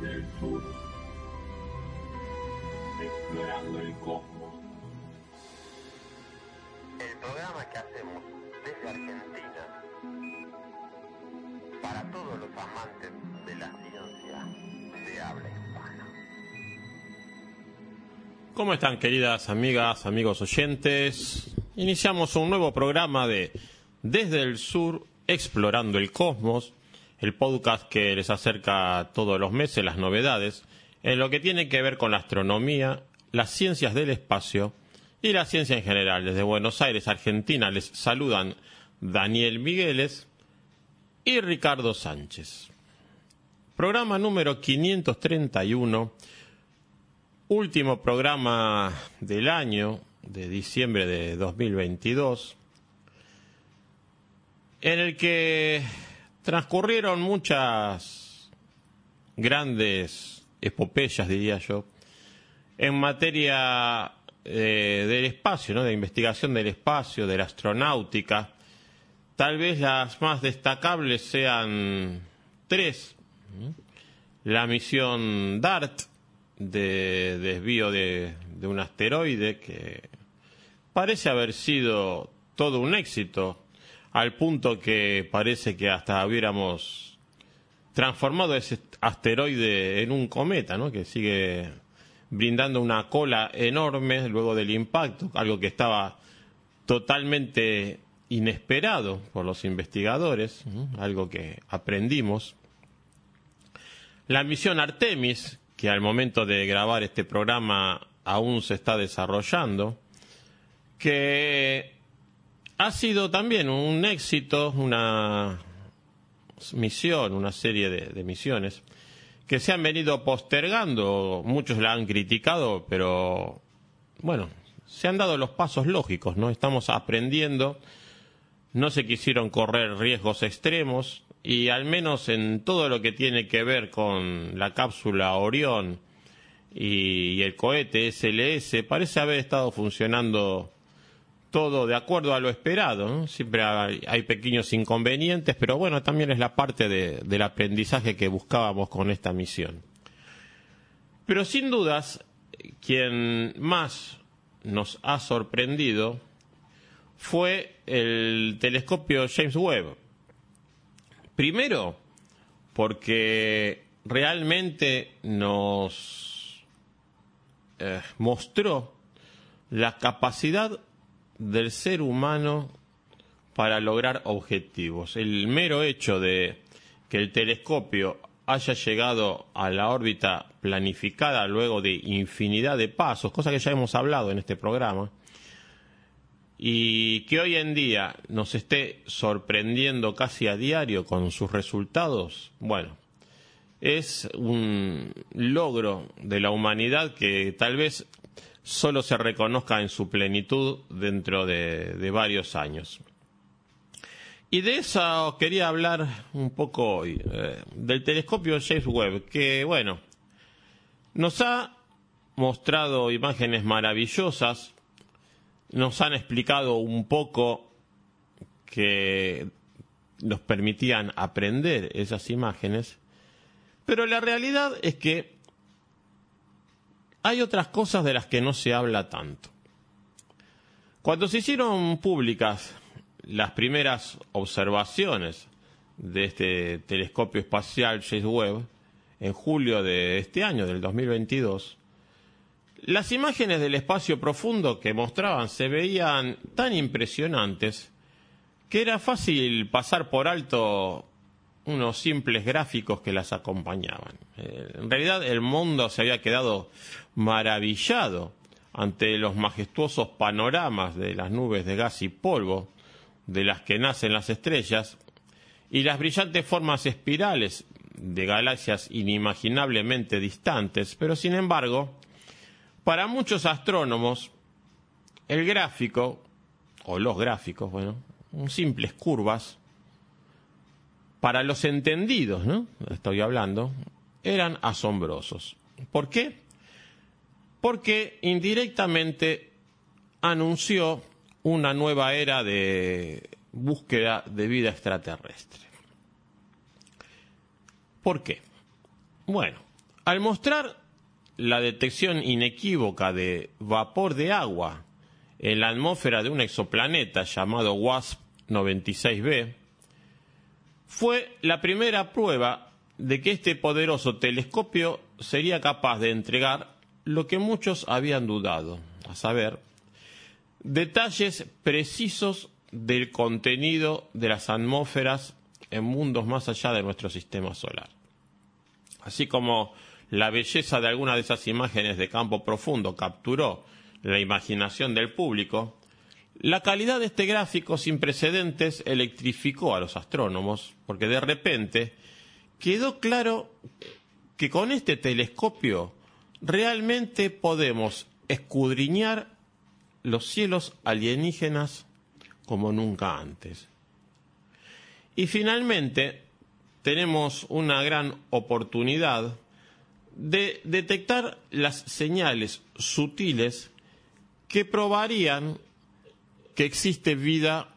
Desde el sur, explorando el cosmos. El programa que hacemos desde Argentina para todos los amantes de la ciencia de habla hispana. ¿Cómo están queridas amigas, amigos oyentes? Iniciamos un nuevo programa de Desde el Sur, Explorando el Cosmos, el podcast que les acerca todos los meses las novedades en lo que tiene que ver con la astronomía, las ciencias del espacio y la ciencia en general. Desde Buenos Aires, Argentina, les saludan Daniel Migueles y Ricardo Sánchez. Programa número 531, último programa del año de diciembre de 2022, en el que transcurrieron muchas grandes epopeyas, diría yo, en materia eh, del espacio, ¿no? de investigación del espacio, de la astronáutica. Tal vez las más destacables sean tres. ¿no? La misión DART, de desvío de, de un asteroide, que parece haber sido todo un éxito al punto que parece que hasta hubiéramos transformado ese asteroide en un cometa, ¿no? que sigue brindando una cola enorme luego del impacto, algo que estaba totalmente inesperado por los investigadores, algo que aprendimos. La misión Artemis, que al momento de grabar este programa aún se está desarrollando, que ha sido también un éxito, una misión, una serie de, misiones que se han venido postergando, muchos la han criticado, pero bueno, se han dado los pasos lógicos, ¿no? Estamos aprendiendo, no se quisieron correr riesgos extremos y al menos en todo lo que tiene que ver con la cápsula Orión y el cohete SLS parece haber estado funcionando todo de acuerdo a lo esperado. Siempre hay, hay, pequeños inconvenientes, pero bueno, también es la parte de, del aprendizaje que buscábamos con esta misión. Pero sin dudas, quien más nos ha sorprendido fue el telescopio James Webb. Primero, porque realmente nos eh, mostró la capacidad del ser humano para lograr objetivos. El mero hecho de que el telescopio haya llegado a la órbita planificada luego de infinidad de pasos, cosa que ya hemos hablado en este programa, y que hoy en día nos esté sorprendiendo casi a diario con sus resultados, bueno, es un logro de la humanidad que tal vez solo se reconozca en su plenitud dentro de, varios años. Y de eso quería hablar un poco hoy, eh, del telescopio James Webb, que bueno, nos ha mostrado imágenes maravillosas, nos han explicado un poco que nos permitían aprender esas imágenes, pero la realidad es que hay otras cosas de las que no se habla tanto. Cuando se hicieron públicas las primeras observaciones de este telescopio espacial James Webb en julio de este año, del 2022, las imágenes del espacio profundo que mostraban se veían tan impresionantes que era fácil pasar por alto unos simples gráficos que las acompañaban. Eh, en realidad el mundo se había quedado maravillado ante los majestuosos panoramas de las nubes de gas y polvo de las que nacen las estrellas y las brillantes formas espirales de galaxias inimaginablemente distantes, pero sin embargo, para muchos astrónomos, el gráfico, o los gráficos, bueno, simples curvas, para los entendidos, ¿no? Estoy hablando, eran asombrosos. ¿Por qué? Porque indirectamente anunció una nueva era de búsqueda de vida extraterrestre. ¿Por qué? Bueno, Al mostrar la detección inequívoca de vapor de agua en la atmósfera de un exoplaneta llamado WASP 96b, fue la primera prueba de que este poderoso telescopio sería capaz de entregar lo que muchos habían dudado, a saber, detalles precisos del contenido de las atmósferas en mundos más allá de nuestro sistema solar. Así como la belleza de algunas de esas imágenes de campo profundo capturó la imaginación del público, la calidad de este gráfico sin precedentes electrificó a los astrónomos, porque de repente quedó claro que con este telescopio realmente podemos escudriñar los cielos alienígenas como nunca antes. Y finalmente tenemos una gran oportunidad de detectar las señales sutiles que probarían que existe vida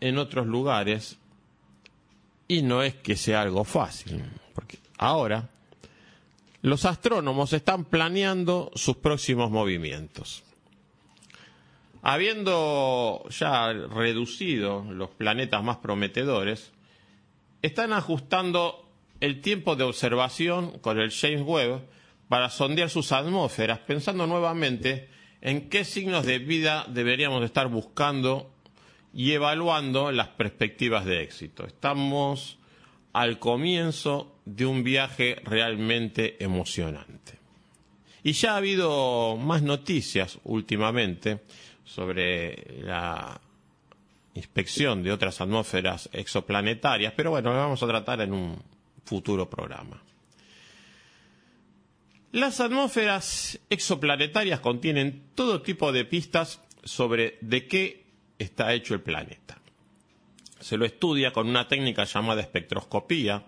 en otros lugares y no es que sea algo fácil, porque ahora los astrónomos están planeando sus próximos movimientos. Habiendo ya reducido los planetas más prometedores, están ajustando el tiempo de observación con el James Webb para sondear sus atmósferas, pensando nuevamente en qué signos de vida deberíamos estar buscando y evaluando las perspectivas de éxito. Estamos al comienzo de un viaje realmente emocionante. Y ya ha habido más noticias últimamente sobre la inspección de otras atmósferas exoplanetarias, pero bueno, lo vamos a tratar en un futuro programa. Las atmósferas exoplanetarias contienen todo tipo de pistas sobre de qué está hecho el planeta. Se lo estudia con una técnica llamada espectroscopía,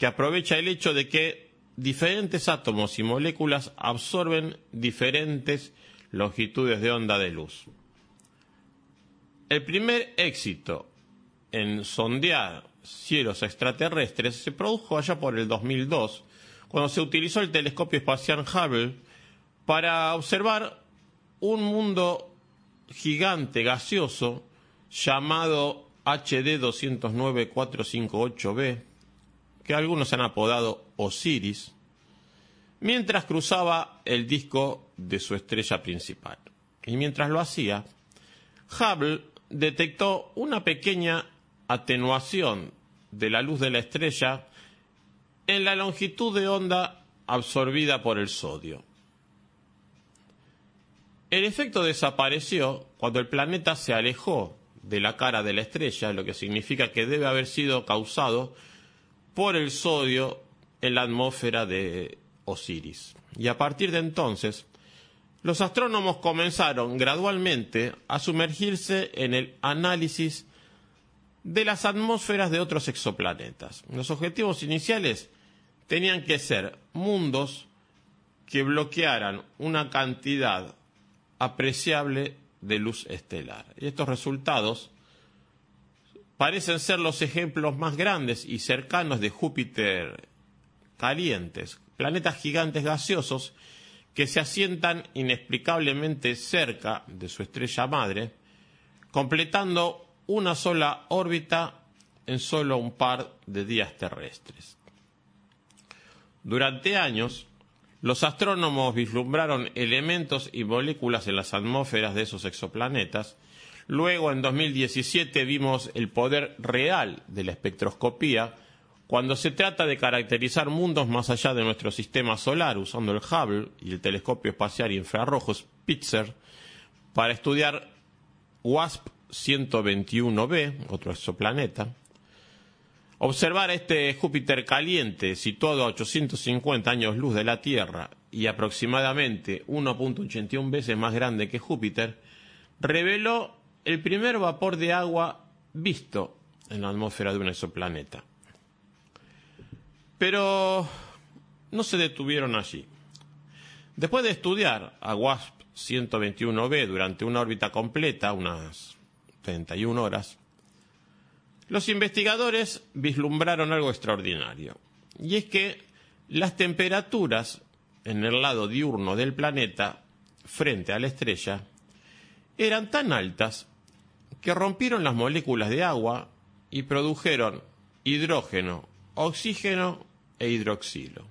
que aprovecha el hecho de que diferentes átomos y moléculas absorben diferentes longitudes de onda de luz. El primer éxito en sondear cielos extraterrestres se produjo allá por el 2002, cuando se utilizó el telescopio espacial Hubble para observar un mundo gigante gaseoso llamado HD 209458b, que algunos han apodado Osiris, mientras cruzaba el disco de su estrella principal. Y mientras lo hacía, Hubble detectó una pequeña atenuación de la luz de la estrella en la longitud de onda absorbida por el sodio. El efecto desapareció cuando el planeta se alejó de la cara de la estrella, lo que significa que debe haber sido causado por el sodio en la atmósfera de Osiris. Y a partir de entonces, los astrónomos comenzaron gradualmente a sumergirse en el análisis de las atmósferas de otros exoplanetas. Los objetivos iniciales tenían que ser mundos que bloquearan una cantidad apreciable de luz estelar. Y estos resultados parecen ser los ejemplos más grandes y cercanos de Júpiter calientes, planetas gigantes gaseosos que se asientan inexplicablemente cerca de su estrella madre, completando una sola órbita en solo un par de días terrestres. Durante años, los astrónomos vislumbraron elementos y moléculas en las atmósferas de esos exoplanetas. Luego, en 2017, vimos el poder real de la espectroscopía cuando se trata de caracterizar mundos más allá de nuestro sistema solar usando el Hubble y el telescopio espacial infrarrojo Spitzer para estudiar WASP 121b, otro exoplaneta, observar este Júpiter caliente situado a 850 años luz de la Tierra y aproximadamente 1.81 veces más grande que Júpiter, reveló el primer vapor de agua visto en la atmósfera de un exoplaneta. Pero no se detuvieron allí. Después de estudiar a WASP 121b durante una órbita completa, unas 31 horas, los investigadores vislumbraron algo extraordinario. Y es que las temperaturas en el lado diurno del planeta frente a la estrella eran tan altas que rompieron las moléculas de agua y produjeron hidrógeno, oxígeno e hidroxilo.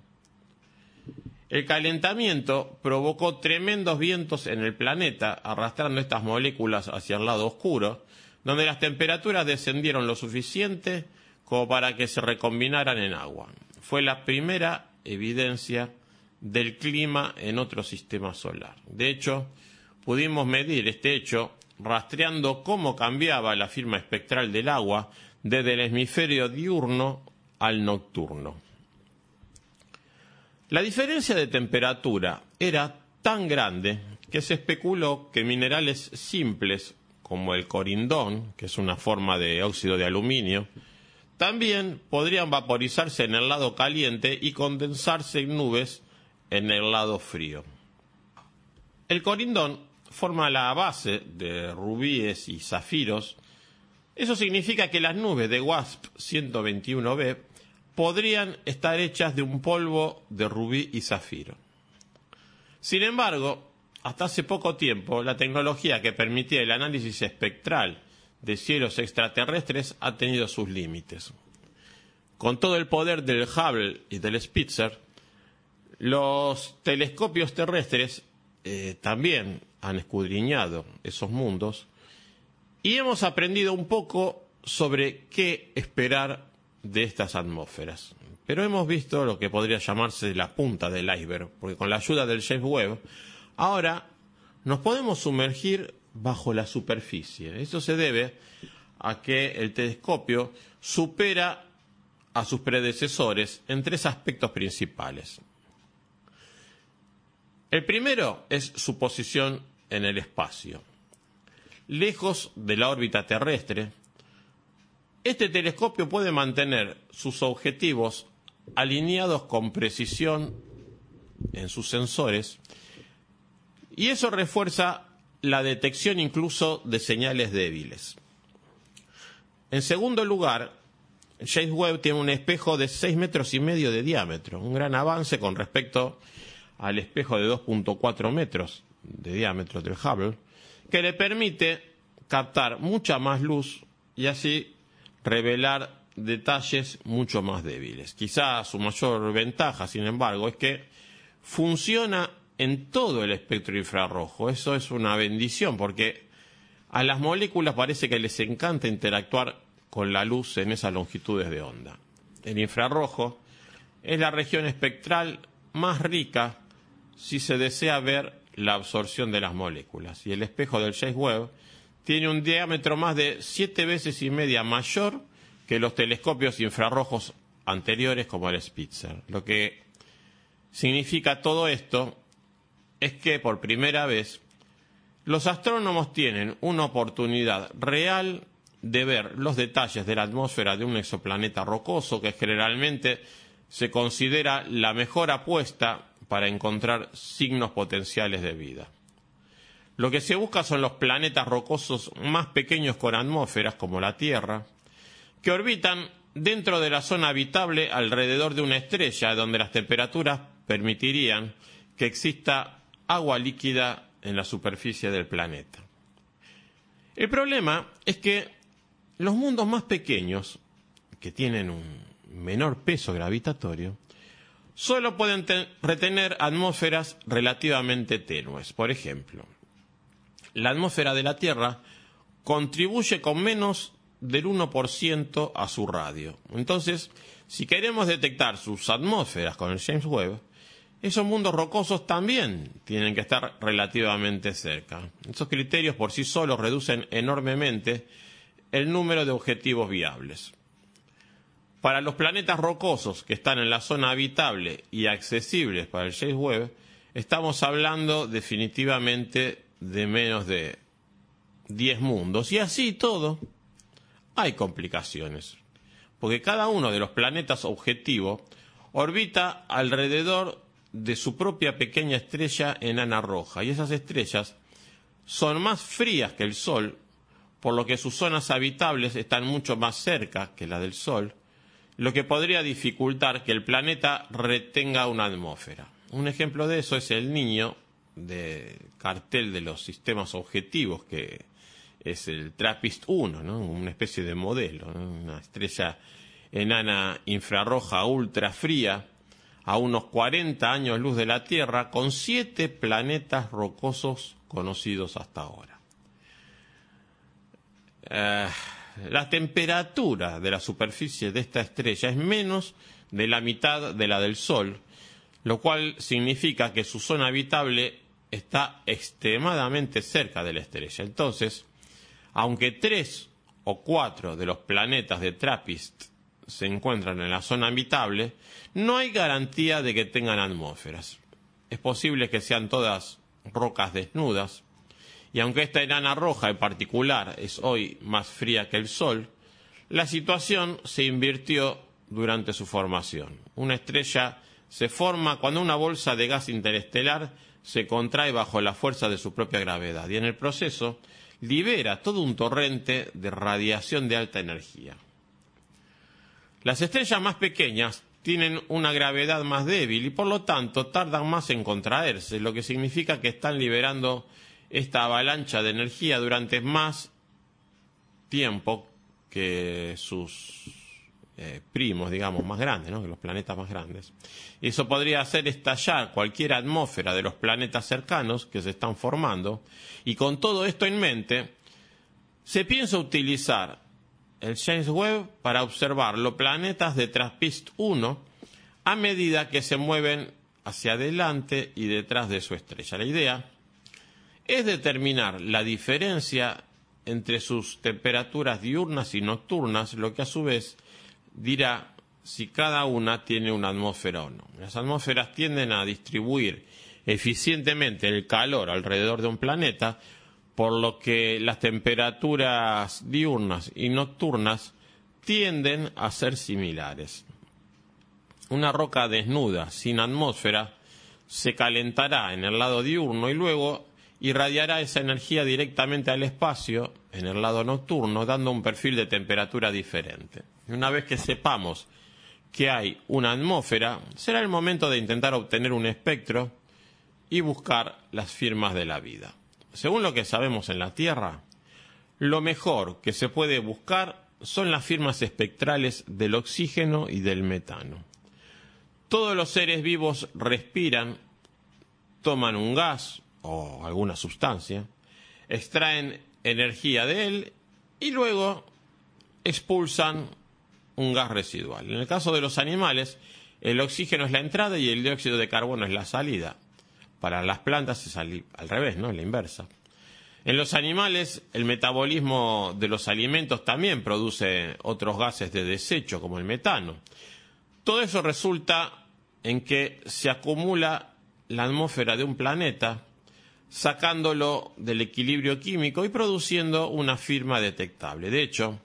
El calentamiento provocó tremendos vientos en el planeta, arrastrando estas moléculas hacia el lado oscuro, donde las temperaturas descendieron lo suficiente como para que se recombinaran en agua. Fue la primera evidencia del clima en otro sistema solar. De hecho, pudimos medir este hecho rastreando cómo cambiaba la firma espectral del agua desde el hemisferio diurno al nocturno. La diferencia de temperatura era tan grande que se especuló que minerales simples como el corindón, que es una forma de óxido de aluminio, también podrían vaporizarse en el lado caliente y condensarse en nubes en el lado frío. El corindón forma la base de rubíes y zafiros. Eso significa que las nubes de WASP 121b podrían estar hechas de un polvo de rubí y zafiro. Sin embargo, hasta hace poco tiempo, la tecnología que permitía el análisis espectral de cielos extraterrestres ha tenido sus límites. Con todo el poder del Hubble y del Spitzer, los telescopios terrestres eh, también han escudriñado esos mundos y hemos aprendido un poco sobre qué esperar de estas atmósferas. Pero hemos visto lo que podría llamarse la punta del iceberg, porque con la ayuda del James Webb, ahora nos podemos sumergir bajo la superficie. Eso se debe a que el telescopio supera a sus predecesores en tres aspectos principales. El primero es su posición en el espacio. Lejos de la órbita terrestre, este telescopio puede mantener sus objetivos alineados con precisión en sus sensores y eso refuerza la detección incluso de señales débiles. En segundo lugar, James Webb tiene un espejo de 6 metros y medio de diámetro, un gran avance con respecto al espejo de 2.4 metros de diámetro del Hubble, que le permite captar mucha más luz y así revelar detalles mucho más débiles. Quizá su mayor ventaja, sin embargo, es que funciona en todo el espectro infrarrojo. Eso es una bendición porque a las moléculas parece que les encanta interactuar con la luz en esas longitudes de onda. El infrarrojo es la región espectral más rica si se desea ver la absorción de las moléculas. Y el espejo del James Webb tiene un diámetro más de siete veces y media mayor que los telescopios infrarrojos anteriores como el Spitzer. Lo que significa todo esto es que por primera vez los astrónomos tienen una oportunidad real de ver los detalles de la atmósfera de un exoplaneta rocoso que generalmente se considera la mejor apuesta para encontrar signos potenciales de vida. Lo que se busca son los planetas rocosos más pequeños con atmósferas, como la Tierra, que orbitan dentro de la zona habitable alrededor de una estrella donde las temperaturas permitirían que exista agua líquida en la superficie del planeta. El problema es que los mundos más pequeños, que tienen un menor peso gravitatorio, solo pueden retener atmósferas relativamente tenues. Por ejemplo, la atmósfera de la Tierra contribuye con menos del 1% a su radio. Entonces, si queremos detectar sus atmósferas con el James Webb, esos mundos rocosos también tienen que estar relativamente cerca. Esos criterios por sí solos reducen enormemente el número de objetivos viables. Para los planetas rocosos que están en la zona habitable y accesibles para el James Webb, estamos hablando definitivamente de menos de 10 mundos. Y así todo, hay complicaciones. Porque cada uno de los planetas objetivo orbita alrededor de su propia pequeña estrella enana roja. Y esas estrellas son más frías que el Sol, por lo que sus zonas habitables están mucho más cerca que la del Sol, lo que podría dificultar que el planeta retenga una atmósfera. Un ejemplo de eso es el niño de cartel de los sistemas objetivos, que es el TRAPPIST 1, ¿no? una especie de modelo, una estrella enana infrarroja ultra fría a unos 40 años luz de la Tierra, con siete planetas rocosos conocidos hasta ahora. Eh, la temperatura de la superficie de esta estrella es menos de la mitad de la del Sol, lo cual significa que su zona habitable está extremadamente cerca de la estrella. Entonces, aunque tres o cuatro de los planetas de TRAPPIST se encuentran en la zona habitable, no hay garantía de que tengan atmósferas. Es posible que sean todas rocas desnudas, y aunque esta enana roja en particular es hoy más fría que el Sol, la situación se invirtió durante su formación. Una estrella se forma cuando una bolsa de gas interestelar se contrae bajo la fuerza de su propia gravedad y en el proceso libera todo un torrente de radiación de alta energía. Las estrellas más pequeñas tienen una gravedad más débil y por lo tanto tardan más en contraerse, lo que significa que están liberando esta avalancha de energía durante más tiempo que sus eh, primos, digamos, más grandes, que los planetas más grandes. Eso podría hacer estallar cualquier atmósfera de los planetas cercanos que se están formando. Y con todo esto en mente, se piensa utilizar el James Webb para observar los planetas de Trappist 1 a medida que se mueven hacia adelante y detrás de su estrella. La idea es determinar la diferencia entre sus temperaturas diurnas y nocturnas, lo que a su vez dirá si cada una tiene una atmósfera o no. Las atmósferas tienden a distribuir eficientemente el calor alrededor de un planeta, por lo que las temperaturas diurnas y nocturnas tienden a ser similares. Una roca desnuda, sin atmósfera, se calentará en el lado diurno y luego irradiará esa energía directamente al espacio en el lado nocturno, dando un perfil de temperatura diferente. Una vez que sepamos que hay una atmósfera, será el momento de intentar obtener un espectro y buscar las firmas de la vida. Según lo que sabemos en la Tierra, lo mejor que se puede buscar son las firmas espectrales del oxígeno y del metano. Todos los seres vivos respiran, toman un gas, o alguna sustancia, extraen energía de él y luego expulsan un gas residual. En el caso de los animales, el oxígeno es la entrada y el dióxido de carbono es la salida. Para las plantas es al, revés, ¿no? La inversa. En los animales, el metabolismo de los alimentos también produce otros gases de desecho, como el metano. Todo eso resulta en que se acumula la atmósfera de un planeta sacándolo del equilibrio químico y produciendo una firma detectable. De hecho,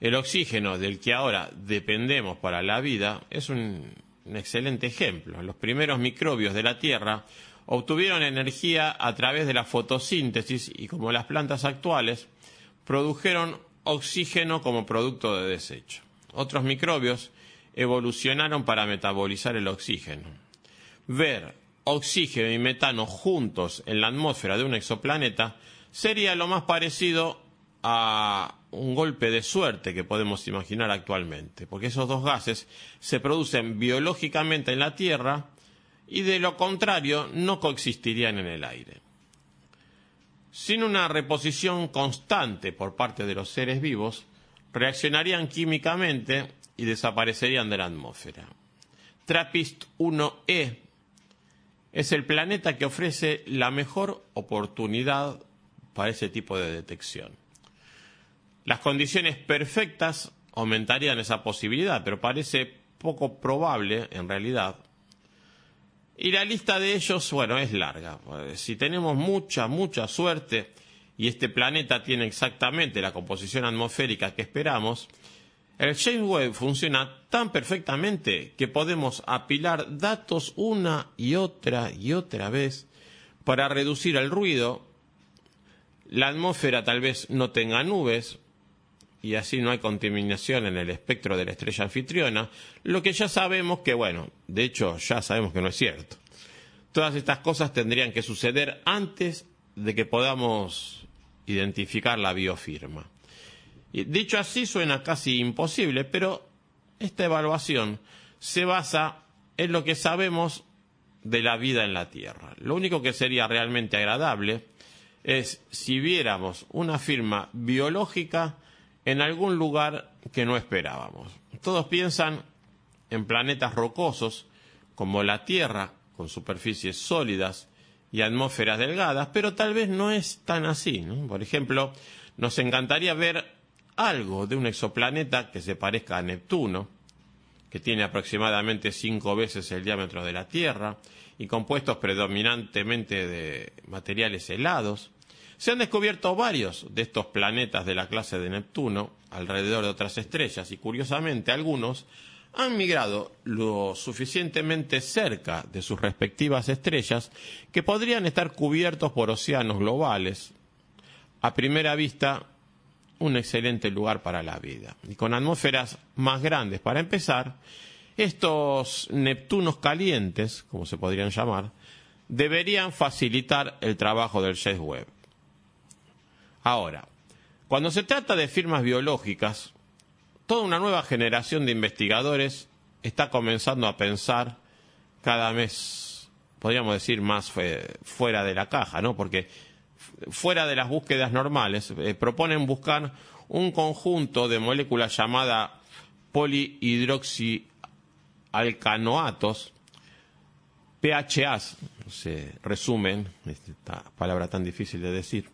el oxígeno del que ahora dependemos para la vida es un, excelente ejemplo. Los primeros microbios de la Tierra obtuvieron energía a través de la fotosíntesis y como las plantas actuales, produjeron oxígeno como producto de desecho. Otros microbios evolucionaron para metabolizar el oxígeno. Ver oxígeno y metano juntos en la atmósfera de un exoplaneta sería lo más parecido a un golpe de suerte que podemos imaginar actualmente, porque esos dos gases se producen biológicamente en la Tierra y de lo contrario no coexistirían en el aire. Sin una reposición constante por parte de los seres vivos, reaccionarían químicamente y desaparecerían de la atmósfera. TRAPPIST 1e es el planeta que ofrece la mejor oportunidad para ese tipo de detección. Las condiciones perfectas aumentarían esa posibilidad, pero parece poco probable en realidad. Y la lista de ellos, bueno, es larga. Si tenemos mucha, mucha suerte y este planeta tiene exactamente la composición atmosférica que esperamos, el James Webb funciona tan perfectamente que podemos apilar datos una y otra y otra vez para reducir el ruido. La atmósfera tal vez no tenga nubes y así no hay contaminación en el espectro de la estrella anfitriona, lo que ya sabemos que, bueno, de hecho ya sabemos que no es cierto. Todas estas cosas tendrían que suceder antes de que podamos identificar la biofirma. Dicho así suena casi imposible, pero esta evaluación se basa en lo que sabemos de la vida en la Tierra. Lo único que sería realmente agradable es si viéramos una firma biológica en algún lugar que no esperábamos. Todos piensan en planetas rocosos como la Tierra, con superficies sólidas y atmósferas delgadas, pero tal vez no es tan así. Por ejemplo, nos encantaría ver algo de un exoplaneta que se parezca a Neptuno, que tiene aproximadamente cinco veces el diámetro de la Tierra y compuestos predominantemente de materiales helados. Se han descubierto varios de estos planetas de la clase de Neptuno alrededor de otras estrellas y curiosamente algunos han migrado lo suficientemente cerca de sus respectivas estrellas que podrían estar cubiertos por océanos globales. A primera vista, un excelente lugar para la vida. Y con atmósferas más grandes, para empezar, estos Neptunos calientes, como se podrían llamar, deberían facilitar el trabajo del James Webb. Ahora, cuando se trata de firmas biológicas, toda una nueva generación de investigadores está comenzando a pensar cada mes, podríamos decir, más fuera de la caja, ¿no? Porque fuera de las búsquedas normales, eh, proponen buscar un conjunto de moléculas llamada polihidroxialcanoatos, PHAs, se resumen, esta palabra tan difícil de decir,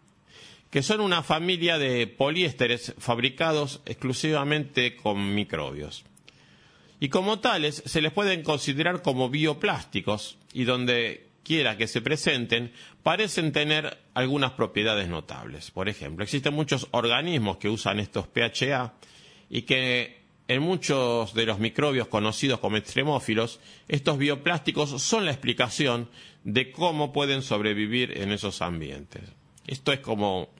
que son una familia de poliésteres fabricados exclusivamente con microbios. Y como tales se les pueden considerar como bioplásticos y donde quiera que se presenten parecen tener algunas propiedades notables. Por ejemplo, existen muchos organismos que usan estos PHA y que en muchos de los microbios conocidos como extremófilos, estos bioplásticos son la explicación de cómo pueden sobrevivir en esos ambientes. Esto es como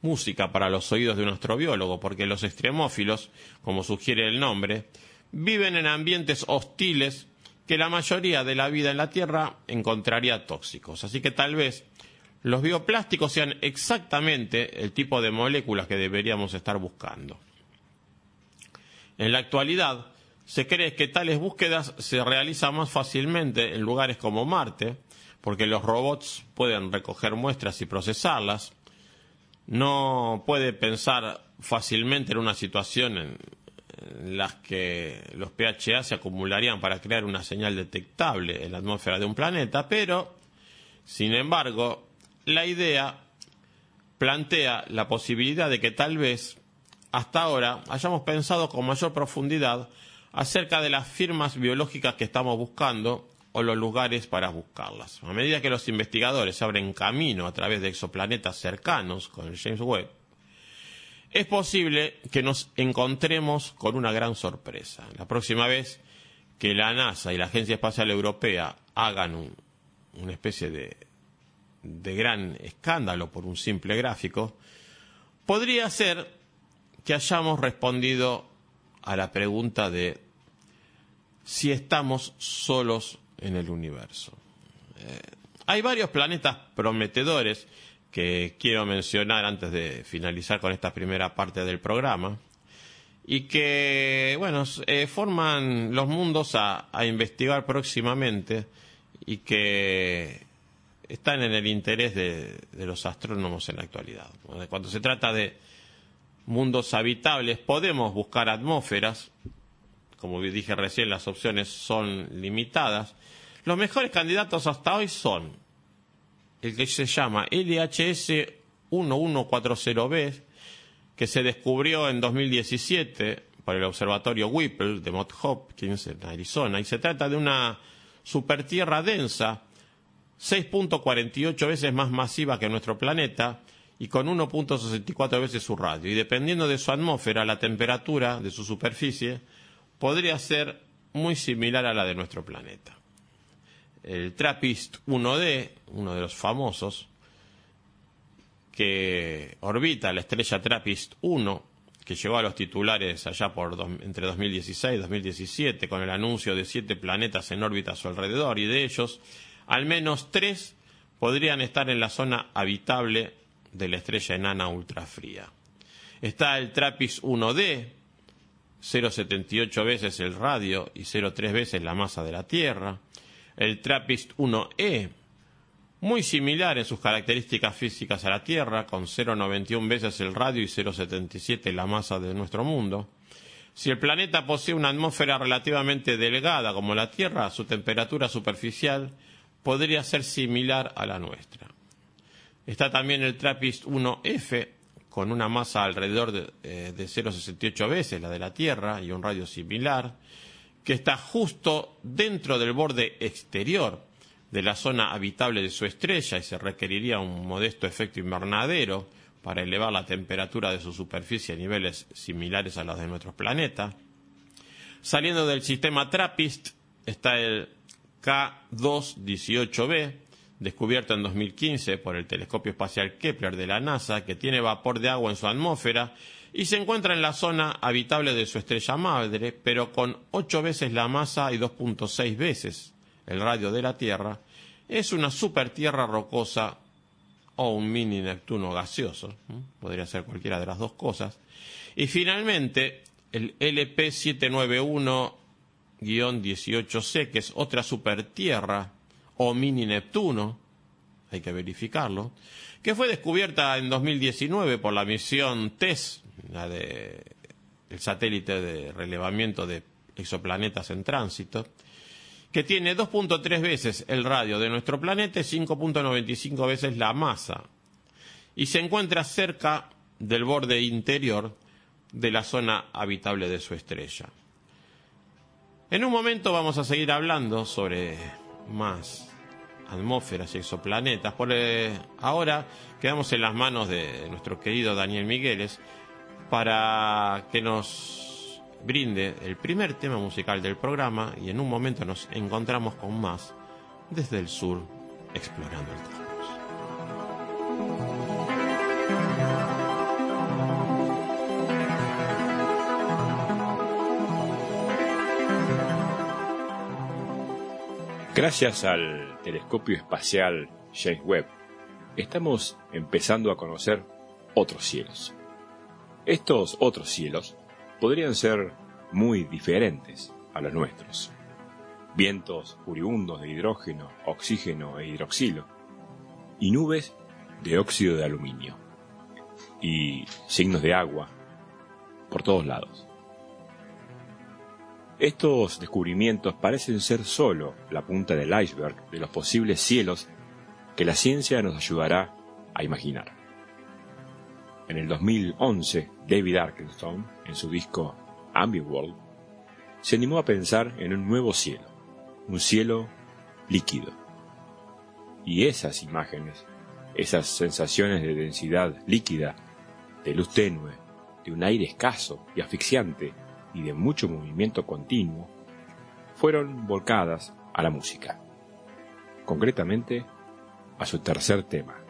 música para los oídos de un astrobiólogo, porque los extremófilos, como sugiere el nombre, viven en ambientes hostiles que la mayoría de la vida en la Tierra encontraría tóxicos. Así que tal vez los bioplásticos sean exactamente el tipo de moléculas que deberíamos estar buscando. En la actualidad, se cree que tales búsquedas se realizan más fácilmente en lugares como Marte, porque los robots pueden recoger muestras y procesarlas, no puede pensar fácilmente en una situación en, las que los PHA se acumularían para crear una señal detectable en la atmósfera de un planeta, pero, sin embargo, la idea plantea la posibilidad de que tal vez hasta ahora hayamos pensado con mayor profundidad acerca de las firmas biológicas que estamos buscando o los lugares para buscarlas. A medida que los investigadores abren camino a través de exoplanetas cercanos con el James Webb, es posible que nos encontremos con una gran sorpresa. La próxima vez que la NASA y la Agencia Espacial Europea hagan una especie de, de gran escándalo por un simple gráfico, podría ser que hayamos respondido a la pregunta de si estamos solos en el universo. Eh, hay varios planetas prometedores que quiero mencionar antes de finalizar con esta primera parte del programa y que, bueno, eh, forman los mundos a, investigar próximamente y que están en el interés de, los astrónomos en la actualidad. Cuando se trata de mundos habitables, podemos buscar atmósferas, como dije recién, las opciones son limitadas. Los mejores candidatos hasta hoy son el que se llama LHS 1140b, que se descubrió en 2017 por el observatorio Whipple de Mott Hopkins en Arizona, y se trata de una supertierra densa, 6.48 veces más masiva que nuestro planeta y con 1.64 veces su radio. Y dependiendo de su atmósfera, la temperatura de su superficie podría ser muy similar a la de nuestro planeta el Trappist 1D, uno de los famosos, que orbita la estrella Trappist 1, que llegó a los titulares allá por entre 2016 y 2017 con el anuncio de siete planetas en órbita a su alrededor y de ellos al menos tres podrían estar en la zona habitable de la estrella enana ultrafría. Está el TRAPPIST 1D, 0,78 veces el radio y 0,3 veces la masa de la Tierra. El TRAPPIST 1E, muy similar en sus características físicas a la Tierra, con 0,91 veces el radio y 0,77 la masa de nuestro mundo. Si el planeta posee una atmósfera relativamente delgada como la Tierra, su temperatura superficial podría ser similar a la nuestra. Está también el TRAPPIST 1F, con una masa alrededor de, eh, de 0,68 veces la de la Tierra y un radio similar, que está justo dentro del borde exterior de la zona habitable de su estrella y se requeriría un modesto efecto invernadero para elevar la temperatura de su superficie a niveles similares a los de nuestro planeta. Saliendo del sistema TRAPPIST está el K218b, descubierto en 2015 por el telescopio espacial Kepler de la NASA, que tiene vapor de agua en su atmósfera y se encuentra en la zona habitable de su estrella madre, pero con ocho veces la masa y 2.6 veces el radio de la Tierra, es una supertierra rocosa o un mini Neptuno gaseoso, podría ser cualquiera de las dos cosas. Y finalmente, el LP791-18C, que es otra supertierra o mini Neptuno, hay que verificarlo, que fue descubierta en 2019 por la misión TESS, la de el satélite de relevamiento de exoplanetas en tránsito, que tiene 2.3 veces el radio de nuestro planeta y 5.95 veces la masa, y se encuentra cerca del borde interior de la zona habitable de su estrella. En un momento vamos a seguir hablando sobre más atmósferas y exoplanetas. Por eh, ahora quedamos en las manos de nuestro querido Daniel Migueles para que nos brinde el primer tema musical del programa y en un momento nos encontramos con más desde el sur explorando el cosmos. Gracias al telescopio espacial James Webb, estamos empezando a conocer otros cielos. Estos otros cielos podrían ser muy diferentes a los nuestros. Vientos furibundos de hidrógeno, oxígeno e hidroxilo, y nubes de óxido de aluminio, y signos de agua por todos lados. Estos descubrimientos parecen ser solo la punta del iceberg de los posibles cielos que la ciencia nos ayudará a imaginar. En el 2011, David Arkenstone, en su disco World, se animó a pensar en un nuevo cielo, un cielo líquido. Y esas imágenes, esas sensaciones de densidad líquida, de luz tenue, de un aire escaso y asfixiante, y de mucho movimiento continuo, fueron volcadas a la música, concretamente a su tercer tema,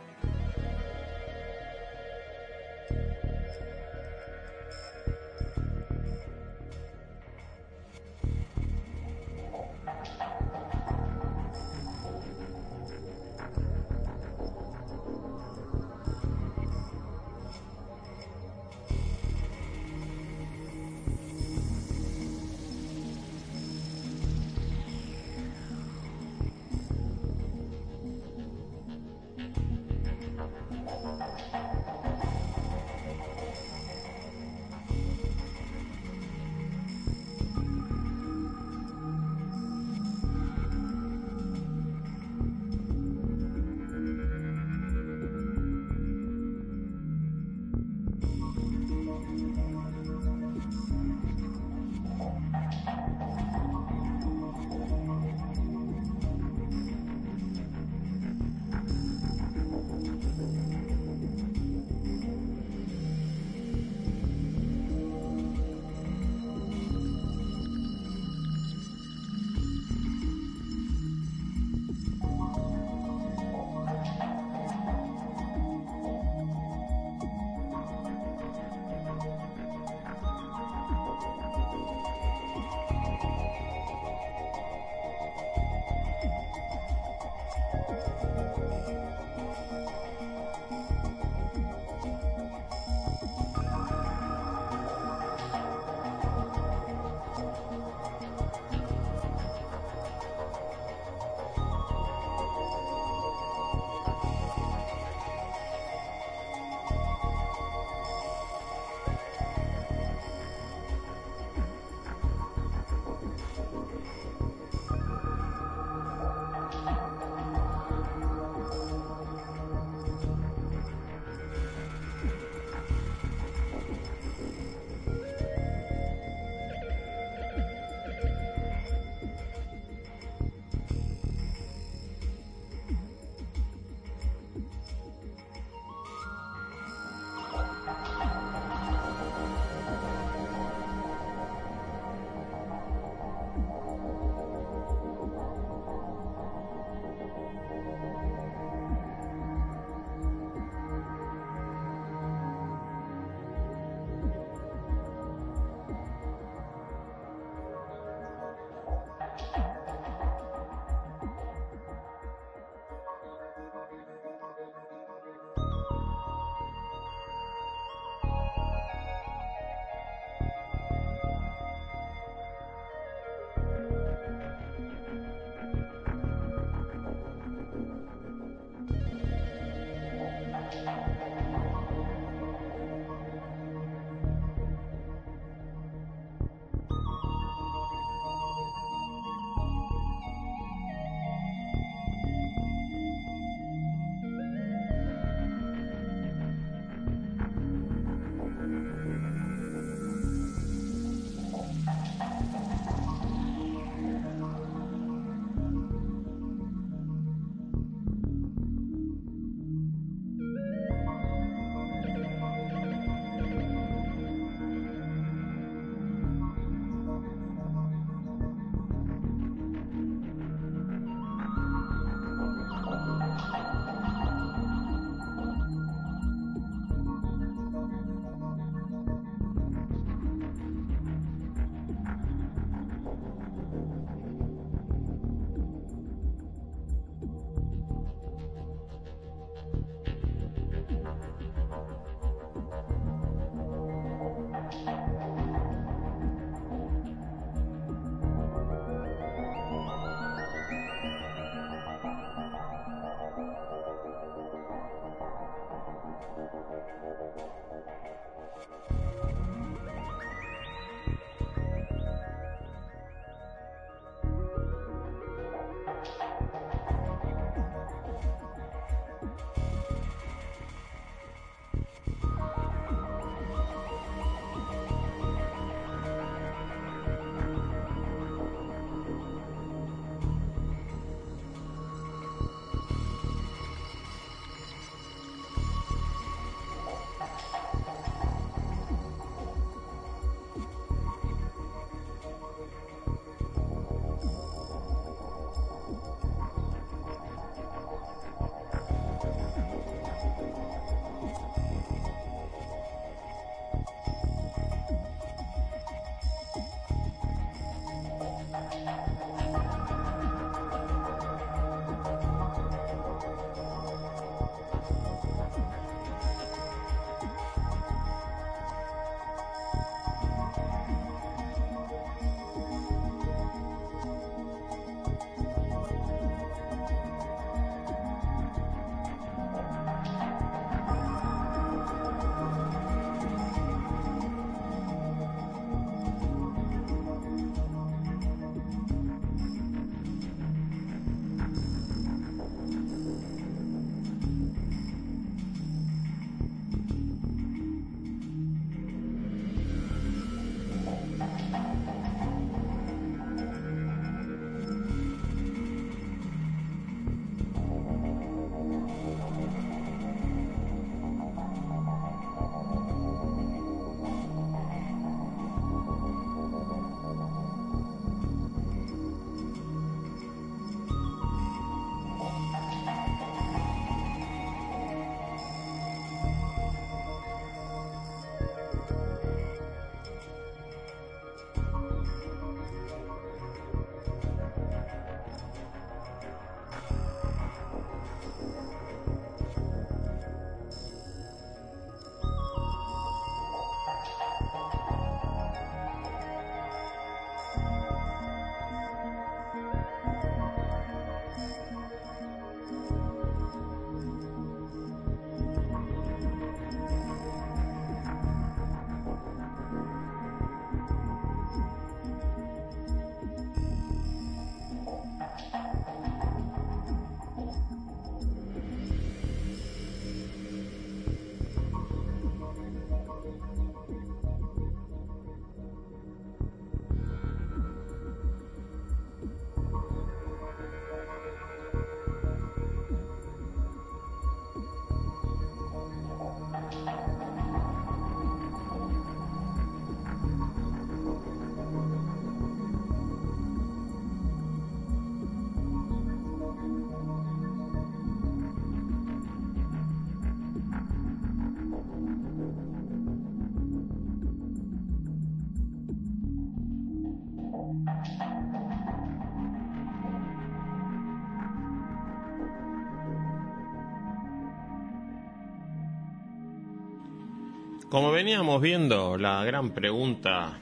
Como veníamos viendo, la gran pregunta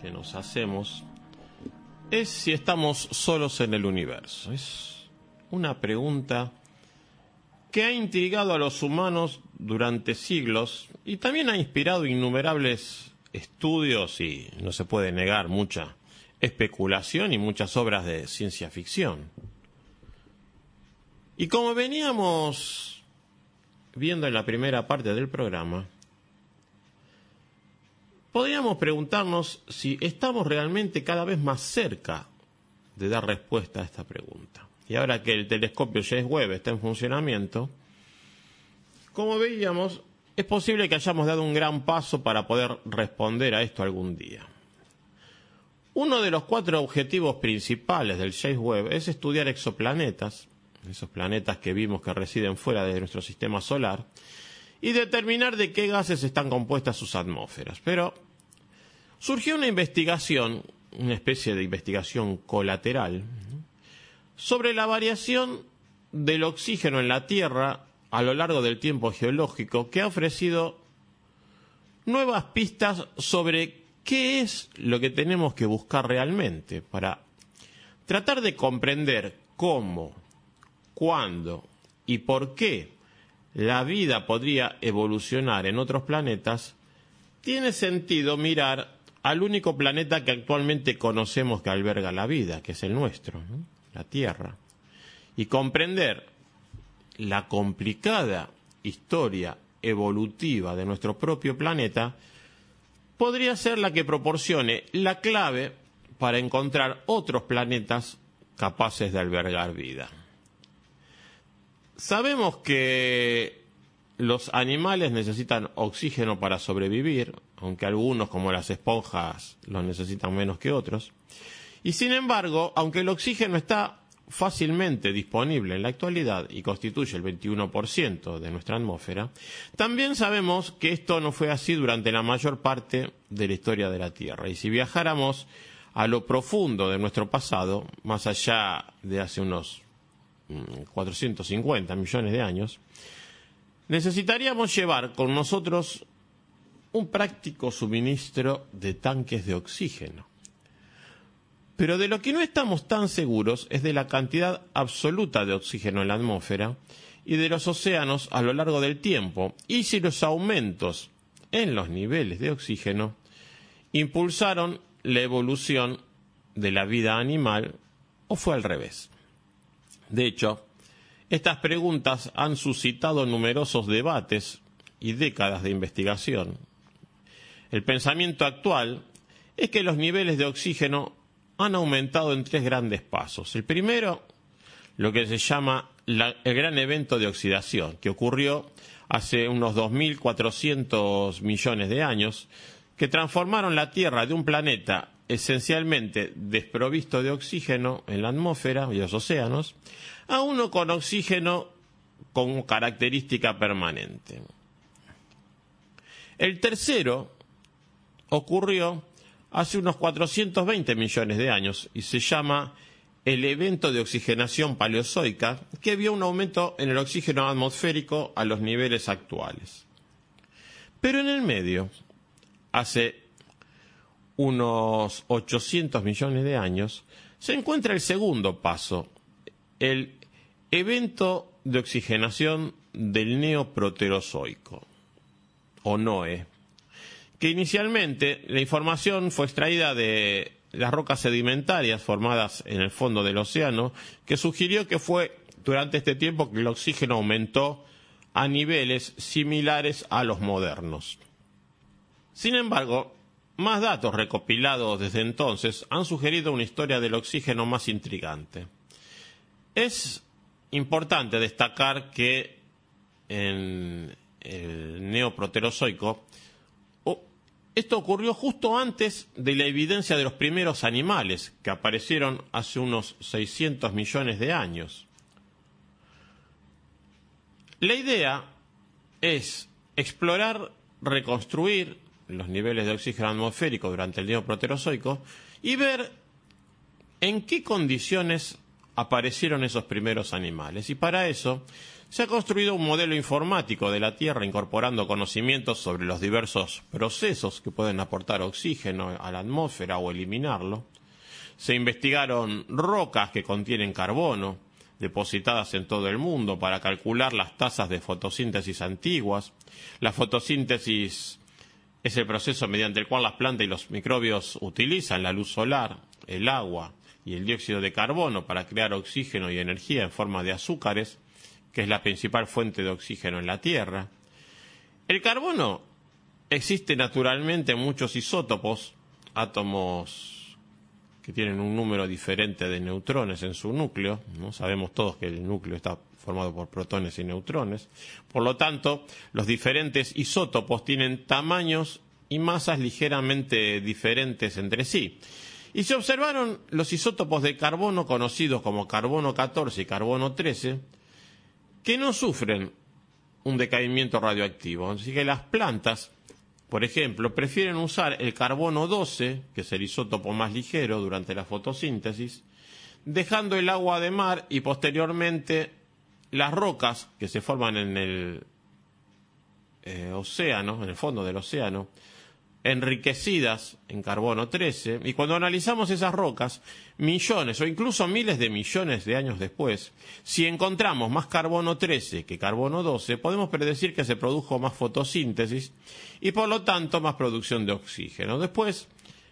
que nos hacemos es si estamos solos en el universo. Es una pregunta que ha intrigado a los humanos durante siglos y también ha inspirado innumerables estudios y, no se puede negar, mucha especulación y muchas obras de ciencia ficción. Y como veníamos viendo en la primera parte del programa, podríamos preguntarnos si estamos realmente cada vez más cerca de dar respuesta a esta pregunta. Y ahora que el telescopio James Webb está en funcionamiento, como veíamos, es posible que hayamos dado un gran paso para poder responder a esto algún día. Uno de los cuatro objetivos principales del James Webb es estudiar exoplanetas, esos planetas que vimos que residen fuera de nuestro sistema solar, y determinar de qué gases están compuestas sus atmósferas. Pero surgió una investigación, una especie de investigación colateral, sobre la variación del oxígeno en la Tierra a lo largo del tiempo geológico que ha ofrecido nuevas pistas sobre qué es lo que tenemos que buscar realmente para tratar de comprender cómo, cuándo y por qué la vida podría evolucionar en otros planetas, tiene sentido mirar al único planeta que actualmente conocemos que alberga la vida, que es el nuestro, la Tierra, y comprender la complicada historia evolutiva de nuestro propio planeta podría ser la que proporcione la clave para encontrar otros planetas capaces de albergar vida. Sabemos que los animales necesitan oxígeno para sobrevivir, aunque algunos, como las esponjas, lo necesitan menos que otros. Y sin embargo, aunque el oxígeno está fácilmente disponible en la actualidad y constituye el 21% de nuestra atmósfera, también sabemos que esto no fue así durante la mayor parte de la historia de la Tierra. Y si viajáramos a lo profundo de nuestro pasado, más allá de hace unos 450 mm, millones de años, necesitaríamos llevar con nosotros un práctico suministro de tanques de oxígeno pero de lo que no estamos tan seguros es de la cantidad absoluta de oxígeno en la atmósfera y de los océanos a lo largo del tiempo, y si los aumentos en los niveles de oxígeno impulsaron la evolución de la vida animal o fue al revés. De hecho, estas preguntas han suscitado numerosos debates y décadas de investigación. El pensamiento actual es que los niveles de oxígeno han aumentado en tres grandes pasos. El primero, lo que se llama el gran evento de oxidación, que ocurrió hace unos 2.400 millones de años, que transformaron la Tierra de un planeta esencialmente desprovisto de oxígeno en la atmósfera y los océanos, a uno con oxígeno como característica permanente. El tercero ocurrió hace unos 420 millones de años y se llama el evento de oxigenación paleozoica, que vio un aumento en el oxígeno atmosférico a los niveles actuales. Pero en el medio, hace unos 800 millones de años, se encuentra el segundo paso, el evento de oxigenación del neoproterozoico, o NOE que inicialmente la información fue extraída de las rocas sedimentarias formadas en el fondo del océano, que sugirió que fue durante este tiempo que el oxígeno aumentó a niveles similares a los modernos. Sin embargo, más datos recopilados desde entonces han sugerido una historia del oxígeno más intrigante. Es importante destacar que en el neoproterozoico esto ocurrió justo antes de la evidencia de los primeros animales, que aparecieron hace unos 600 millones de años. La idea es explorar, reconstruir los niveles de oxígeno atmosférico durante el neoproterozoico y ver en qué condiciones aparecieron esos primeros animales. Y para eso se ha construido un modelo informático de la Tierra incorporando conocimientos sobre los diversos procesos que pueden aportar oxígeno a la atmósfera o eliminarlo. Se investigaron rocas que contienen carbono, depositadas en todo el mundo, para calcular las tasas de fotosíntesis antiguas. La fotosíntesis es el proceso mediante el cual las plantas y los microbios utilizan la luz solar, el agua y el dióxido de carbono para crear oxígeno y energía en forma de azúcares, que es la principal fuente de oxígeno en la Tierra. El carbono existe naturalmente en muchos isótopos, átomos que tienen un número diferente de neutrones en su núcleo. ¿no? Sabemos todos que el núcleo está formado por protones y neutrones. Por lo tanto, los diferentes isótopos tienen tamaños y masas ligeramente diferentes entre sí. Y se observaron los isótopos de carbono conocidos como carbono 14 y carbono 13, que no sufren un decaimiento radioactivo. Así que las plantas, por ejemplo, prefieren usar el carbono 12, que es el isótopo más ligero durante la fotosíntesis, dejando el agua de mar y posteriormente las rocas que se forman en el eh, océano, en el fondo del océano, enriquecidas en carbono 13, y cuando analizamos esas rocas, millones o incluso miles de millones de años después, si encontramos más carbono 13 que carbono 12, podemos predecir que se produjo más fotosíntesis y por lo tanto más producción de oxígeno. Después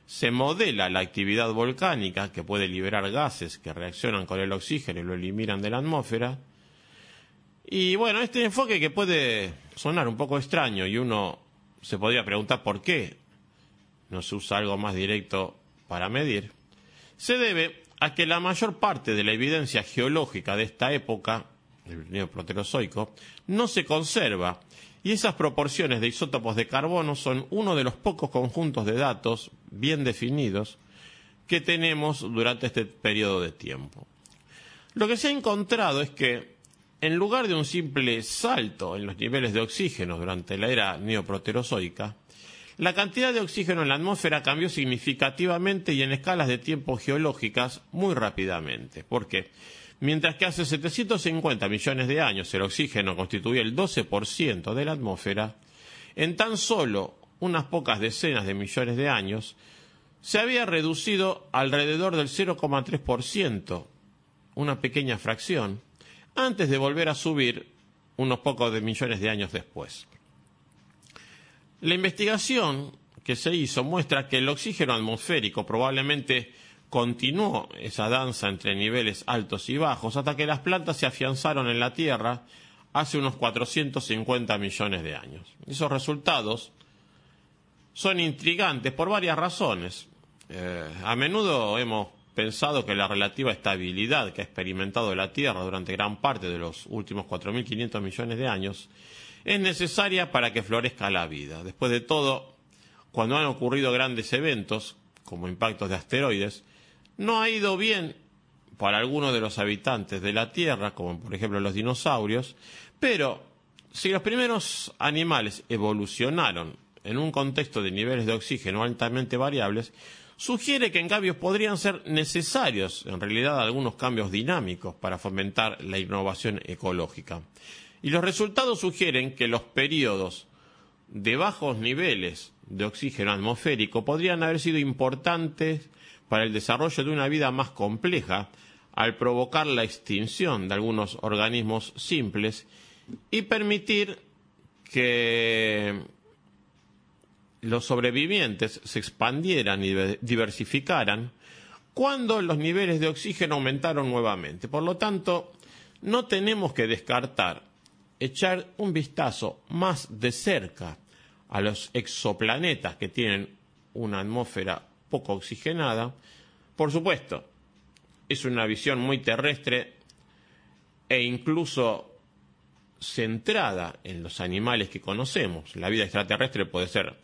se modela la actividad volcánica que puede liberar gases que reaccionan con el oxígeno y lo eliminan de la atmósfera. Y bueno, este enfoque que puede sonar un poco extraño y uno se podría preguntar por qué no se usa algo más directo para medir, se debe a que la mayor parte de la evidencia geológica de esta época, el neoproterozoico, no se conserva y esas proporciones de isótopos de carbono son uno de los pocos conjuntos de datos bien definidos que tenemos durante este periodo de tiempo. Lo que se ha encontrado es que en lugar de un simple salto en los niveles de oxígeno durante la era neoproterozoica, la cantidad de oxígeno en la atmósfera cambió significativamente y en escalas de tiempo geológicas muy rápidamente. ¿Por qué? Mientras que hace 750 millones de años el oxígeno constituía el 12% de la atmósfera, en tan solo unas pocas decenas de millones de años se había reducido alrededor del 0,3%, una pequeña fracción, antes de volver a subir unos pocos de millones de años después. La investigación que se hizo muestra que el oxígeno atmosférico probablemente continuó esa danza entre niveles altos y bajos hasta que las plantas se afianzaron en la Tierra hace unos 450 millones de años. Esos resultados son intrigantes por varias razones. Eh, a menudo hemos pensado que la relativa estabilidad que ha experimentado la Tierra durante gran parte de los últimos 4.500 millones de años es necesaria para que florezca la vida. Después de todo, cuando han ocurrido grandes eventos, como impactos de asteroides, no ha ido bien para algunos de los habitantes de la Tierra, como por ejemplo los dinosaurios, pero si los primeros animales evolucionaron en un contexto de niveles de oxígeno altamente variables, sugiere que en cambio podrían ser necesarios en realidad algunos cambios dinámicos para fomentar la innovación ecológica. Y los resultados sugieren que los periodos de bajos niveles de oxígeno atmosférico podrían haber sido importantes para el desarrollo de una vida más compleja al provocar la extinción de algunos organismos simples y permitir que los sobrevivientes se expandieran y diversificaran cuando los niveles de oxígeno aumentaron nuevamente. Por lo tanto, no tenemos que descartar echar un vistazo más de cerca a los exoplanetas que tienen una atmósfera poco oxigenada, por supuesto, es una visión muy terrestre e incluso centrada en los animales que conocemos. La vida extraterrestre puede ser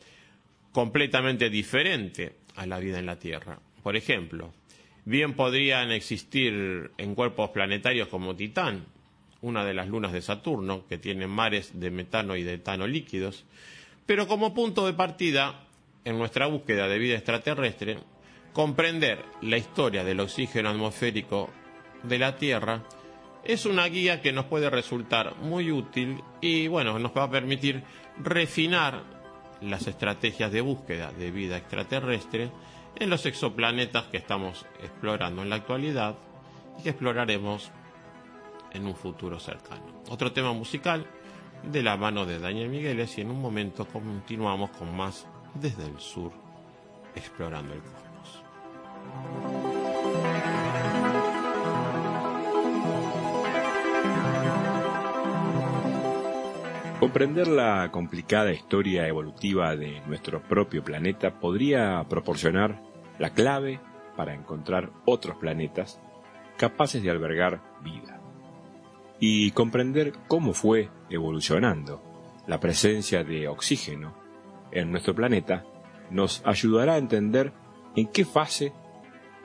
completamente diferente a la vida en la Tierra. Por ejemplo, bien podrían existir en cuerpos planetarios como Titán, una de las lunas de Saturno, que tiene mares de metano y de etano líquidos, pero como punto de partida, en nuestra búsqueda de vida extraterrestre, comprender la historia del oxígeno atmosférico de la Tierra es una guía que nos puede resultar muy útil y bueno, nos va a permitir refinar las estrategias de búsqueda de vida extraterrestre en los exoplanetas que estamos explorando en la actualidad y que exploraremos en un futuro cercano. Otro tema musical de la mano de Daniel Migueles y en un momento continuamos con más desde el sur explorando el cosmos. Comprender la complicada historia evolutiva de nuestro propio planeta podría proporcionar la clave para encontrar otros planetas capaces de albergar vida y comprender cómo fue evolucionando la presencia de oxígeno en nuestro planeta nos ayudará a entender en qué fase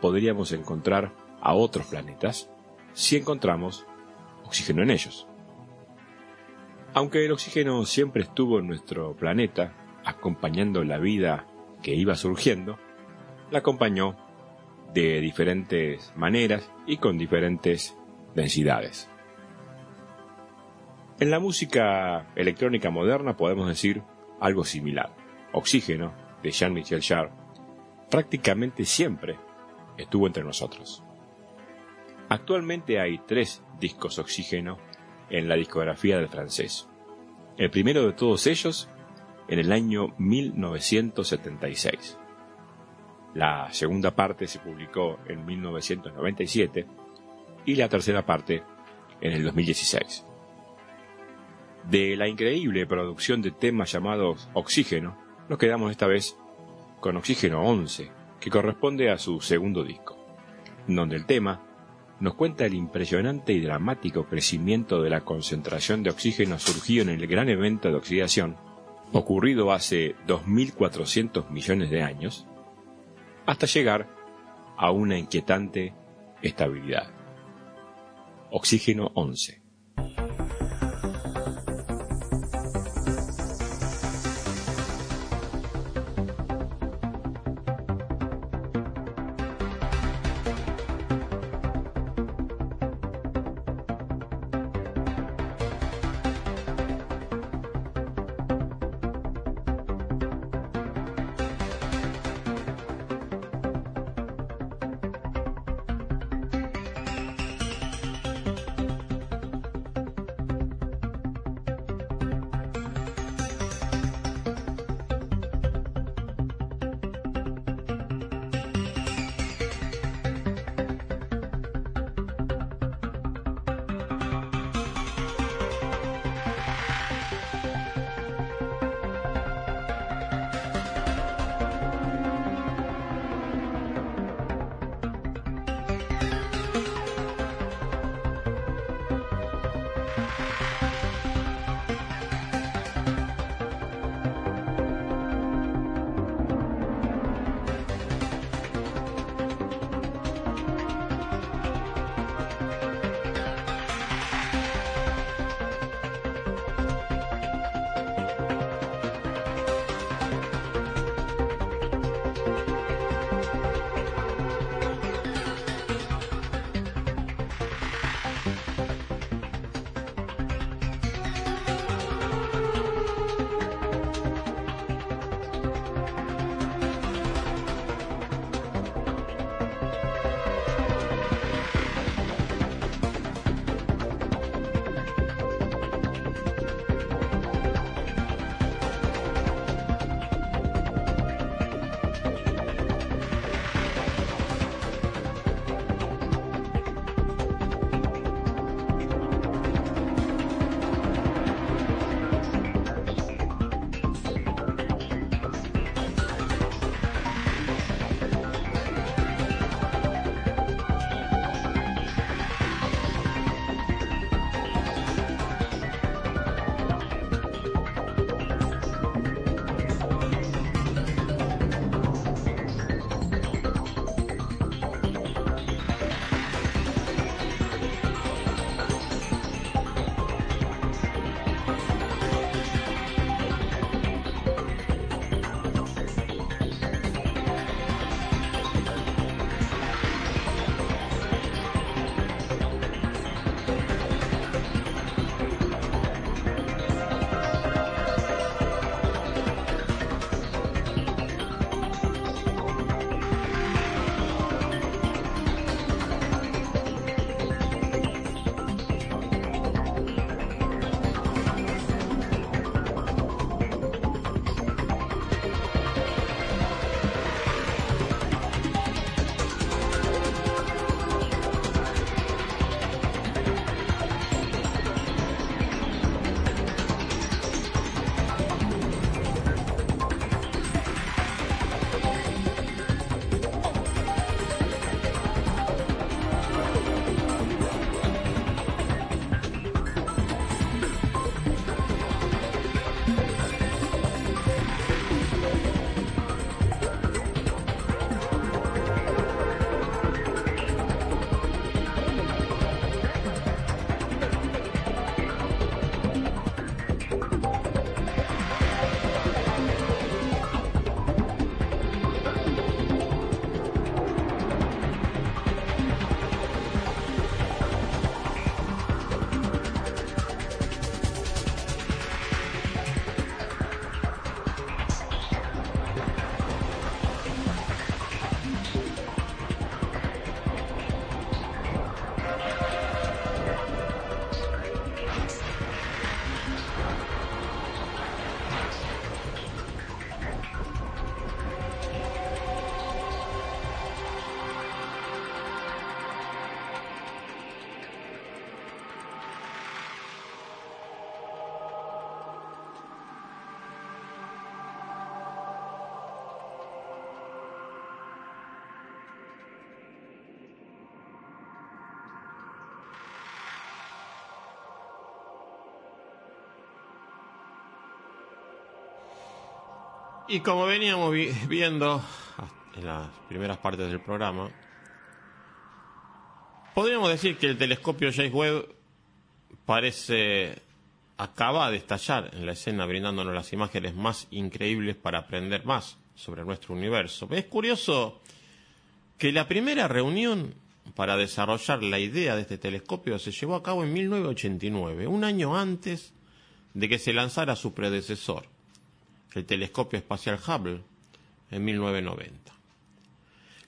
podríamos encontrar a otros planetas si encontramos oxígeno en ellos. Aunque el oxígeno siempre estuvo en nuestro planeta, acompañando la vida que iba surgiendo, la acompañó de diferentes maneras y con diferentes densidades. En la música electrónica moderna podemos decir algo similar. Oxígeno, de Jean-Michel Jarre, prácticamente siempre estuvo entre nosotros. Actualmente hay tres discos Oxígeno en la discografía del francés. El primero de todos ellos en el año 1976. La segunda parte se publicó en 1997 y la tercera parte en el 2016. De la increíble producción de temas llamados Oxígeno, nos quedamos esta vez con Oxígeno 11, que corresponde a su segundo disco, donde el tema nos cuenta el impresionante y dramático crecimiento de la concentración de oxígeno surgido en el gran evento de oxidación, ocurrido hace 2.400 millones de años, hasta llegar a una inquietante estabilidad. Oxígeno 11. Y como veníamos vi- viendo en las primeras partes del programa, podríamos decir que el telescopio James Webb parece acaba de estallar en la escena brindándonos las imágenes más increíbles para aprender más sobre nuestro universo. Es curioso que la primera reunión para desarrollar la idea de este telescopio se llevó a cabo en 1989, un año antes de que se lanzara su predecesor, el telescopio espacial Hubble, en 1990.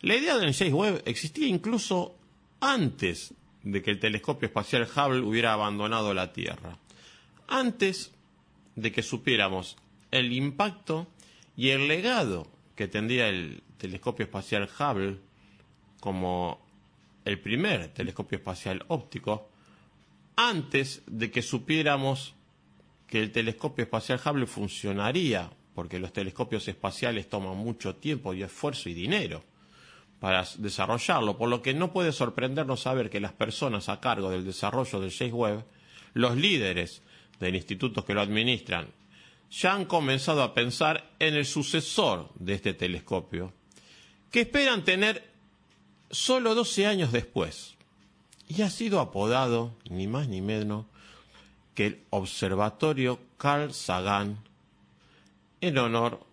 La idea del James Webb existía incluso antes de que el telescopio espacial Hubble hubiera abandonado la Tierra, antes de que supiéramos el impacto y el legado que tendría el telescopio espacial Hubble como el primer telescopio espacial óptico, antes de que supiéramos que el telescopio espacial Hubble funcionaría, porque los telescopios espaciales toman mucho tiempo y esfuerzo y dinero para desarrollarlo, por lo que no puede sorprendernos saber que las personas a cargo del desarrollo del James Webb, los líderes del instituto que lo administran, ya han comenzado a pensar en el sucesor de este telescopio, que esperan tener solo 12 años después, y ha sido apodado, ni más ni menos, que el Observatorio Carl Sagan, en honor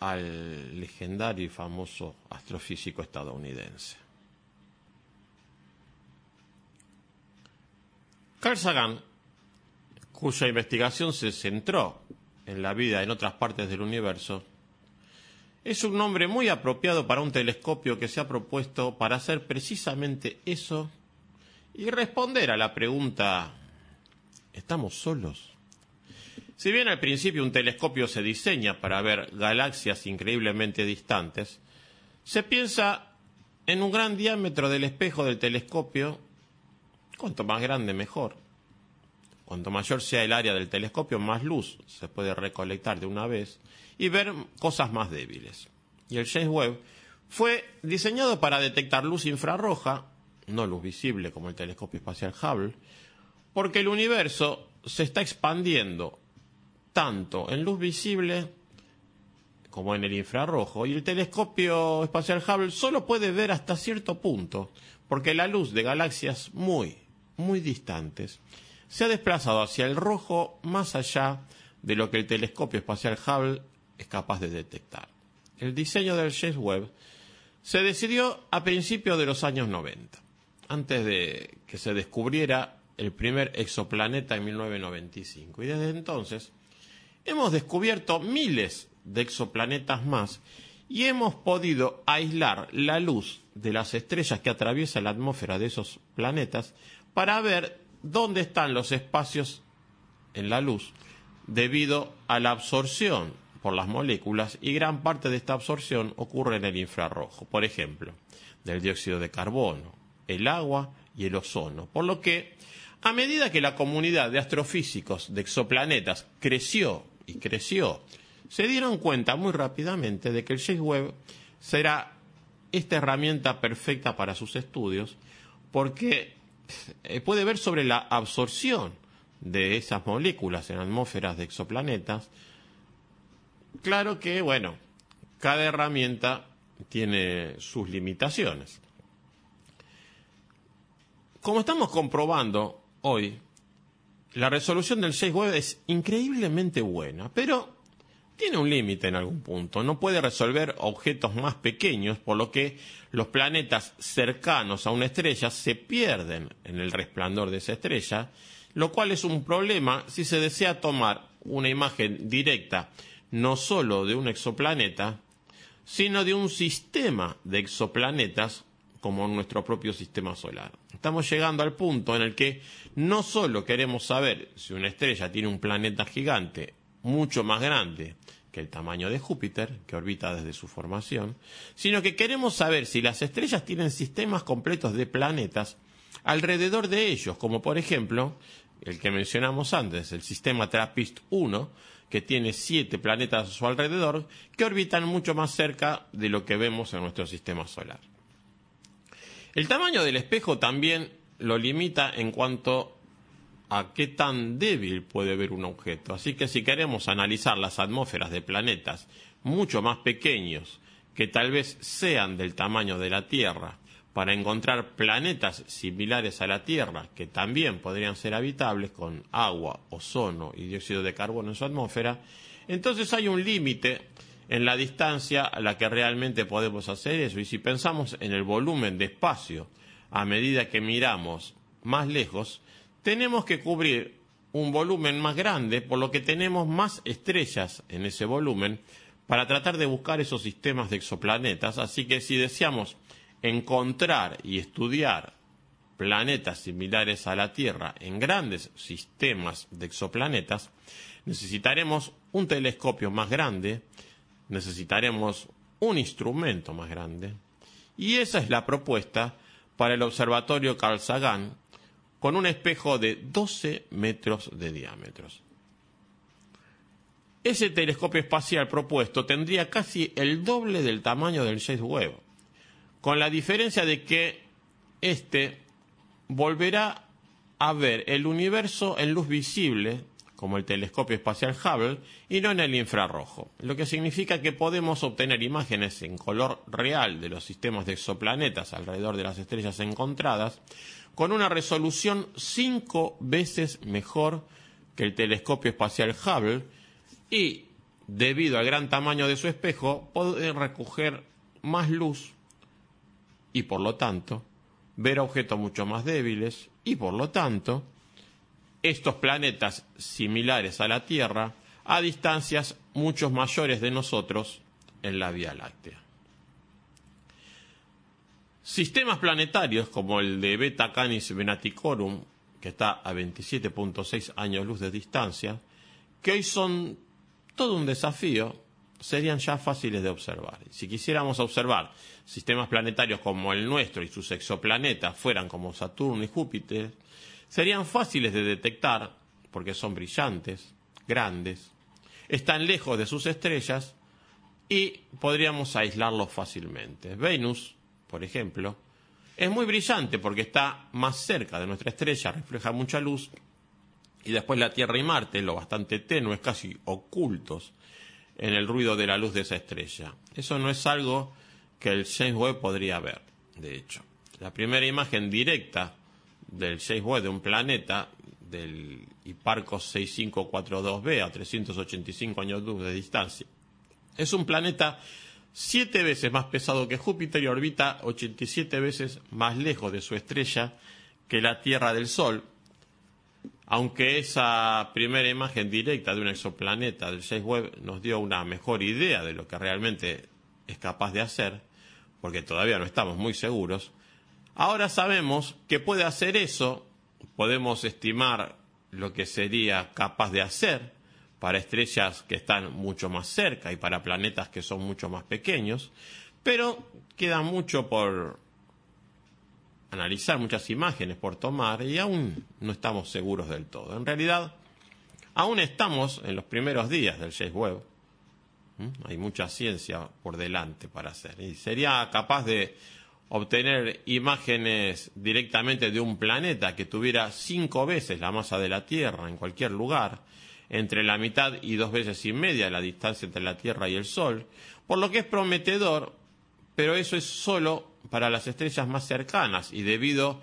al legendario y famoso astrofísico estadounidense. Carl Sagan, cuya investigación se centró en la vida en otras partes del universo, es un nombre muy apropiado para un telescopio que se ha propuesto para hacer precisamente eso y responder a la pregunta ¿Estamos solos? Si bien al principio un telescopio se diseña para ver galaxias increíblemente distantes, se piensa en un gran diámetro del espejo del telescopio, cuanto más grande mejor. Cuanto mayor sea el área del telescopio, más luz se puede recolectar de una vez y ver cosas más débiles. Y el James Webb fue diseñado para detectar luz infrarroja, no luz visible como el telescopio espacial Hubble, porque el universo se está expandiendo tanto en luz visible como en el infrarrojo, y el telescopio espacial Hubble solo puede ver hasta cierto punto, porque la luz de galaxias muy, muy distantes se ha desplazado hacia el rojo más allá de lo que el telescopio espacial Hubble es capaz de detectar. El diseño del James Webb se decidió a principios de los años 90, antes de que se descubriera el primer exoplaneta en 1995. Y desde entonces hemos descubierto miles de exoplanetas más y hemos podido aislar la luz de las estrellas que atraviesan la atmósfera de esos planetas para ver dónde están los espacios en la luz debido a la absorción por las moléculas y gran parte de esta absorción ocurre en el infrarrojo, por ejemplo, del dióxido de carbono, el agua y el ozono. Por lo que, a medida que la comunidad de astrofísicos de exoplanetas creció y creció, se dieron cuenta muy rápidamente de que el James Webb será esta herramienta perfecta para sus estudios porque eh, puede ver sobre la absorción de esas moléculas en atmósferas de exoplanetas. Claro que, bueno, cada herramienta tiene sus limitaciones. Como estamos comprobando hoy, la resolución del James Webb es increíblemente buena, pero tiene un límite en algún punto. No puede resolver objetos más pequeños, por lo que los planetas cercanos a una estrella se pierden en el resplandor de esa estrella, lo cual es un problema si se desea tomar una imagen directa no solo de un exoplaneta, sino de un sistema de exoplanetas como nuestro propio sistema solar. Estamos llegando al punto en el que no solo queremos saber si una estrella tiene un planeta gigante mucho más grande que el tamaño de Júpiter, que orbita desde su formación, sino que queremos saber si las estrellas tienen sistemas completos de planetas alrededor de ellos, como por ejemplo el que mencionamos antes, el sistema TRAPPIST-1, que tiene siete planetas a su alrededor, que orbitan mucho más cerca de lo que vemos en nuestro sistema solar. El tamaño del espejo también lo limita en cuanto a qué tan débil puede ver un objeto. Así que si queremos analizar las atmósferas de planetas mucho más pequeños que tal vez sean del tamaño de la Tierra para encontrar planetas similares a la Tierra que también podrían ser habitables con agua, ozono y dióxido de carbono en su atmósfera, entonces hay un límite en la distancia a la que realmente podemos hacer eso. Y si pensamos en el volumen de espacio a medida que miramos más lejos, tenemos que cubrir un volumen más grande, por lo que tenemos más estrellas en ese volumen para tratar de buscar esos sistemas de exoplanetas. Así que si deseamos encontrar y estudiar planetas similares a la Tierra en grandes sistemas de exoplanetas, necesitaremos un telescopio más grande, necesitaremos un instrumento más grande, y esa es la propuesta para el observatorio Carl Sagan con un espejo de 12 metros de diámetro. Ese telescopio espacial propuesto tendría casi el doble del tamaño del James Webb, con la diferencia de que éste volverá a ver el universo en luz visible, como el telescopio espacial Hubble, y no en el infrarrojo, lo que significa que podemos obtener imágenes en color real de los sistemas de exoplanetas alrededor de las estrellas encontradas, con una resolución cinco veces mejor que el telescopio espacial Hubble, y, debido al gran tamaño de su espejo, poder recoger más luz y por lo tanto ver objetos mucho más débiles y por lo tanto estos planetas similares a la Tierra a distancias mucho mayores de nosotros en la Vía Láctea. Sistemas planetarios como el de Beta Canis Venaticorum, que está a 27.6 años luz de distancia, que hoy son todo un desafío, serían ya fáciles de observar. Si quisiéramos observar sistemas planetarios como el nuestro y sus exoplanetas fueran como Saturno y Júpiter, serían fáciles de detectar porque son brillantes, grandes, están lejos de sus estrellas y podríamos aislarlos fácilmente. Venus, por ejemplo, es muy brillante porque está más cerca de nuestra estrella, refleja mucha luz, y después la Tierra y Marte, lo bastante tenues, casi ocultos en el ruido de la luz de esa estrella. Eso no es algo que el James Webb podría ver, de hecho. La primera imagen directa del James Webb de un planeta, del Hipparcos 6542b a 385 años luz de distancia, es un planeta siete veces más pesado que Júpiter y orbita 87 veces más lejos de su estrella que la Tierra del Sol, aunque esa primera imagen directa de un exoplaneta del James Webb nos dio una mejor idea de lo que realmente es capaz de hacer, porque todavía no estamos muy seguros, ahora sabemos que puede hacer eso, podemos estimar lo que sería capaz de hacer para estrellas que están mucho más cerca y para planetas que son mucho más pequeños, pero queda mucho por analizar, muchas imágenes por tomar y aún no estamos seguros del todo. En realidad, aún estamos en los primeros días del James Webb. Hay mucha ciencia por delante para hacer. Y sería capaz de obtener imágenes directamente de un planeta que tuviera cinco veces la masa de la Tierra en cualquier lugar, entre la mitad y dos veces y media la distancia entre la Tierra y el Sol, por lo que es prometedor, pero eso es solo para las estrellas más cercanas y debido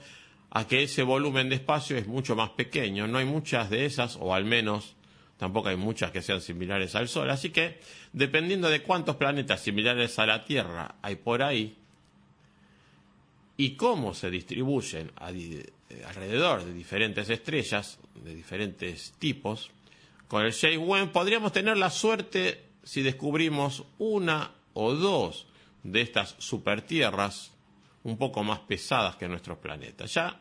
a que ese volumen de espacio es mucho más pequeño, no hay muchas de esas, o al menos tampoco hay muchas que sean similares al Sol, así que dependiendo de cuántos planetas similares a la Tierra hay por ahí y cómo se distribuyen alrededor de diferentes estrellas de diferentes tipos, con el James Webb podríamos tener la suerte si descubrimos una o dos de estas supertierras un poco más pesadas que nuestros planetas. Ya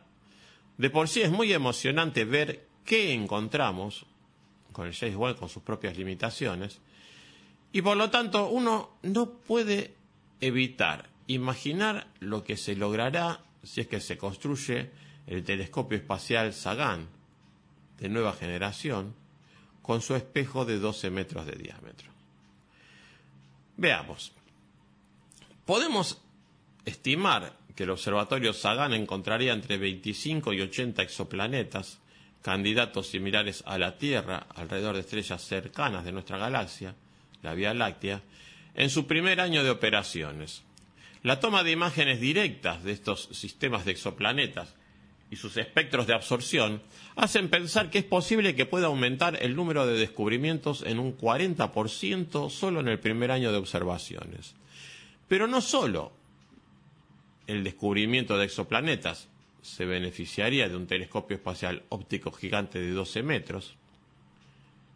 de por sí es muy emocionante ver qué encontramos con el James Webb con sus propias limitaciones y por lo tanto uno no puede evitar imaginar lo que se logrará si es que se construye el telescopio espacial Sagan de nueva generación con su espejo de 12 metros de diámetro. Veamos. Podemos estimar que el observatorio Sagan encontraría entre 25 y 80 exoplanetas, candidatos similares a la Tierra, alrededor de estrellas cercanas de nuestra galaxia, la Vía Láctea, en su primer año de operaciones. La toma de imágenes directas de estos sistemas de exoplanetas y sus espectros de absorción hacen pensar que es posible que pueda aumentar el número de descubrimientos en un 40% solo en el primer año de observaciones. Pero no solo el descubrimiento de exoplanetas se beneficiaría de un telescopio espacial óptico gigante de 12 metros,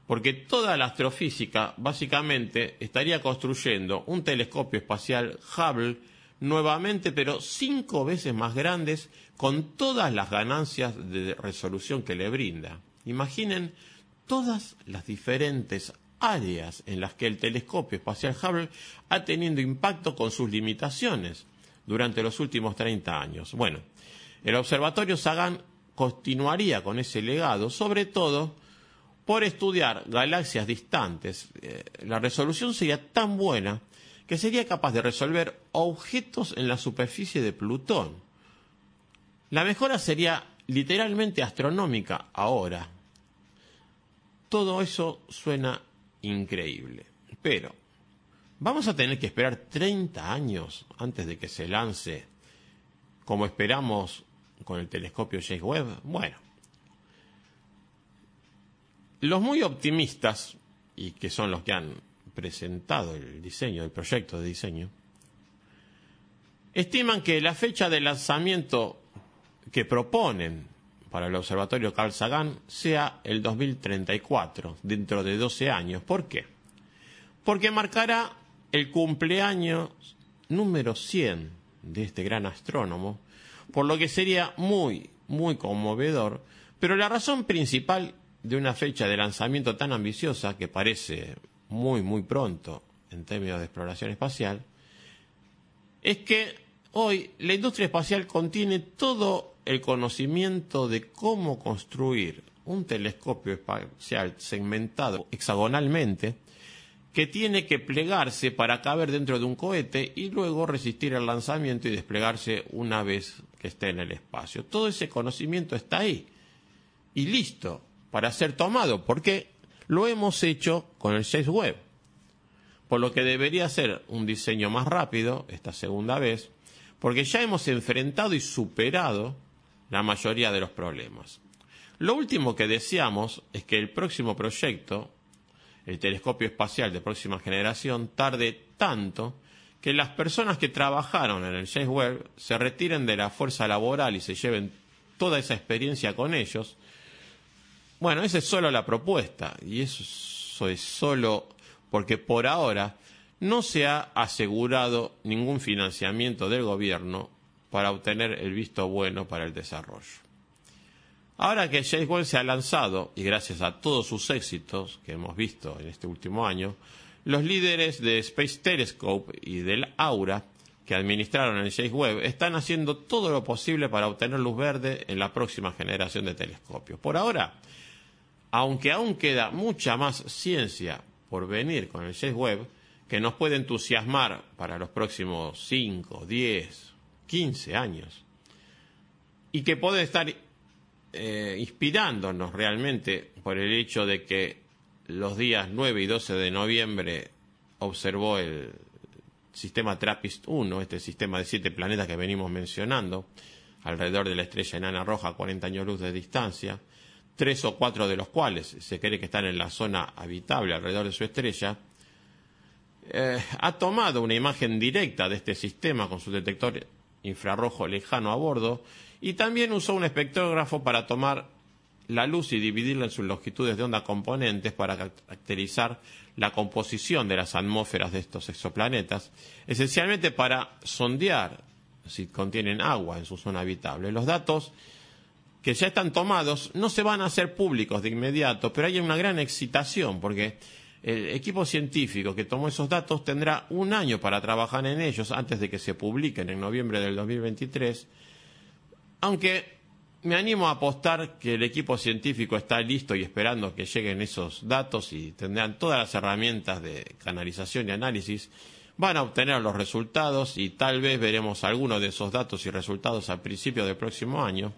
porque toda la astrofísica básicamente estaría construyendo un telescopio espacial Hubble nuevamente, pero cinco veces más grandes, con todas las ganancias de resolución que le brinda. Imaginen todas las diferentes áreas en las que el telescopio espacial Hubble ha tenido impacto con sus limitaciones durante los últimos 30 años. Bueno, el Observatorio Sagan continuaría con ese legado, sobre todo por estudiar galaxias distantes. Eh, la resolución sería tan buena que sería capaz de resolver objetos en la superficie de Plutón. La mejora sería literalmente astronómica ahora. Todo eso suena increíble. Pero, ¿vamos a tener que esperar 30 años antes de que se lance, como esperamos con el telescopio James Webb? Bueno, los muy optimistas, y que son los que han presentado el diseño, el proyecto de diseño, estiman que la fecha de lanzamiento que proponen para el Observatorio Carl Sagan sea el 2034, dentro de 12 años. ¿Por qué? Porque marcará el cumpleaños número 100 de este gran astrónomo, por lo que sería muy, muy conmovedor, pero la razón principal de una fecha de lanzamiento tan ambiciosa, que parece muy, muy pronto en términos de exploración espacial, es que hoy la industria espacial contiene todo el conocimiento de cómo construir un telescopio espacial segmentado hexagonalmente que tiene que plegarse para caber dentro de un cohete y luego resistir el lanzamiento y desplegarse una vez que esté en el espacio. Todo ese conocimiento está ahí y listo para ser tomado, porque lo hemos hecho con el 6 Web. Por lo que debería ser un diseño más rápido esta segunda vez, porque ya hemos enfrentado y superado la mayoría de los problemas. Lo último que deseamos es que el próximo proyecto, el telescopio espacial de próxima generación, tarde tanto que las personas que trabajaron en el James Webb se retiren de la fuerza laboral y se lleven toda esa experiencia con ellos bueno, esa es solo la propuesta y eso es solo porque por ahora no se ha asegurado ningún financiamiento del gobierno para obtener el visto bueno para el desarrollo. Ahora que James Webb se ha lanzado, y gracias a todos sus éxitos que hemos visto en este último año, los líderes de Space Telescope y del Aura, que administraron el James Webb, están haciendo todo lo posible para obtener luz verde en la próxima generación de telescopios. Por ahora, aunque aún queda mucha más ciencia por venir con el James Webb, que nos puede entusiasmar para los próximos 5, 10, 15 años, y que puede estar eh, inspirándonos realmente por el hecho de que los días 9 y 12 de noviembre observó el sistema TRAPPIST-1, este sistema de siete planetas que venimos mencionando, alrededor de la estrella enana roja a 40 años luz de distancia, tres o cuatro de los cuales se cree que están en la zona habitable alrededor de su estrella, eh, ha tomado una imagen directa de este sistema con su detector infrarrojo lejano a bordo y también usó un espectrógrafo para tomar la luz y dividirla en sus longitudes de onda componentes para caracterizar la composición de las atmósferas de estos exoplanetas, esencialmente para sondear si contienen agua en su zona habitable. Los datos que ya están tomados no se van a hacer públicos de inmediato, pero hay una gran excitación porque el equipo científico que tomó esos datos tendrá un año para trabajar en ellos antes de que se publiquen en noviembre del 2023, aunque me animo a apostar que el equipo científico está listo y esperando que lleguen esos datos y tendrán todas las herramientas de canalización y análisis, van a obtener los resultados y tal vez veremos algunos de esos datos y resultados al principio del próximo año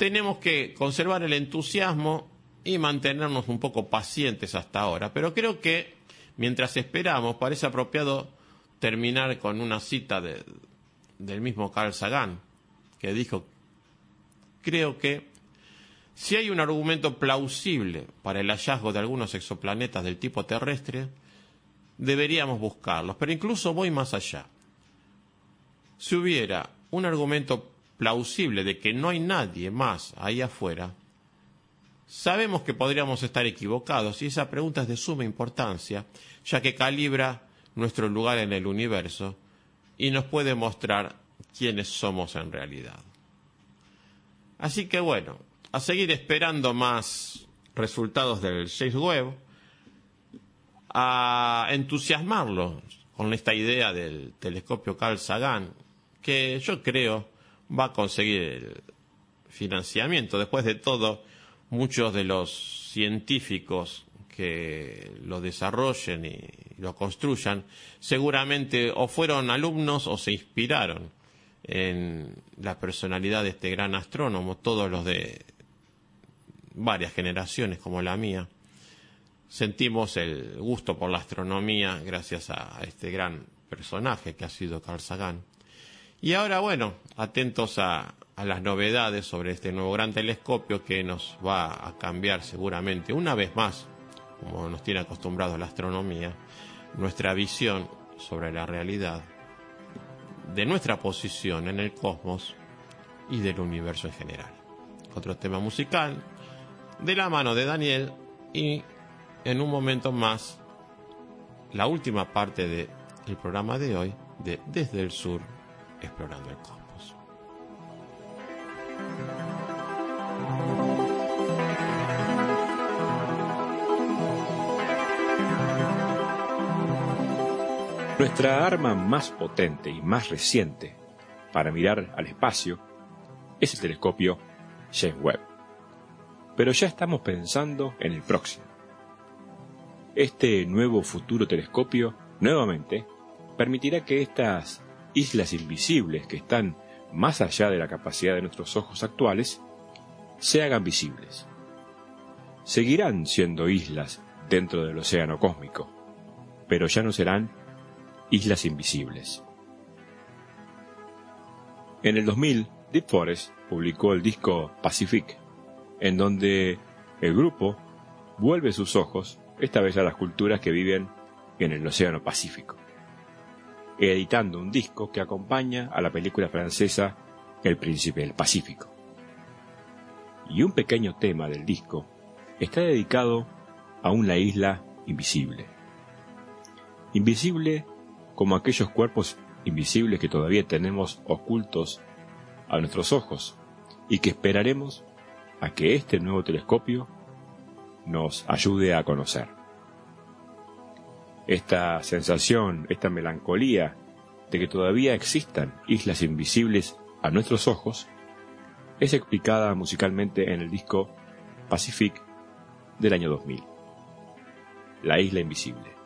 tenemos que conservar el entusiasmo y mantenernos un poco pacientes hasta ahora. Pero creo que Mientras esperamos, parece apropiado terminar con una cita de, del mismo Carl Sagan, que dijo, creo que si hay un argumento plausible para el hallazgo de algunos exoplanetas del tipo terrestre, deberíamos buscarlos, pero incluso voy más allá. Si hubiera un argumento plausible de que no hay nadie más ahí afuera, sabemos que podríamos estar equivocados y esa pregunta es de suma importancia, ya que calibra nuestro lugar en el universo y nos puede mostrar quiénes somos en realidad. Así que bueno, a seguir esperando más resultados del James Webb, a entusiasmarlo con esta idea del telescopio Carl Sagan, que yo creo va a conseguir el financiamiento. Después de todo, muchos de los científicos que lo desarrollen y lo construyan, seguramente o fueron alumnos o se inspiraron en la personalidad de este gran astrónomo, todos los de varias generaciones como la mía. Sentimos el gusto por la astronomía gracias a este gran personaje que ha sido Carl Sagan. Y ahora, bueno, atentos a, las novedades sobre este nuevo gran telescopio que nos va a cambiar seguramente una vez más, como nos tiene acostumbrado la astronomía, nuestra visión sobre la realidad, de nuestra posición en el cosmos y del universo en general. Otro tema musical, de la mano de Daniel y en un momento más la última parte del programa de hoy de Desde el Sur explorando el cosmos. Nuestra arma más potente y más reciente para mirar al espacio es el telescopio James Webb. Pero ya estamos pensando en el próximo. Este nuevo futuro telescopio, nuevamente, permitirá que estas islas invisibles que están más allá de la capacidad de nuestros ojos actuales, se hagan visibles. Seguirán siendo islas dentro del océano cósmico, pero ya no serán Islas Invisibles. En el 2000, Deep Forest publicó el disco Pacific, en donde el grupo vuelve sus ojos, esta vez a las culturas que viven en el Océano Pacífico, editando un disco que acompaña a la película francesa El Príncipe del Pacífico. Y un pequeño tema del disco está dedicado a una isla invisible. Invisible como aquellos cuerpos invisibles que todavía tenemos ocultos a nuestros ojos y que esperaremos a que este nuevo telescopio nos ayude a conocer. Esta sensación, esta melancolía de que todavía existan islas invisibles a nuestros ojos, es explicada musicalmente en el disco Pacific del año 2000. La isla invisible.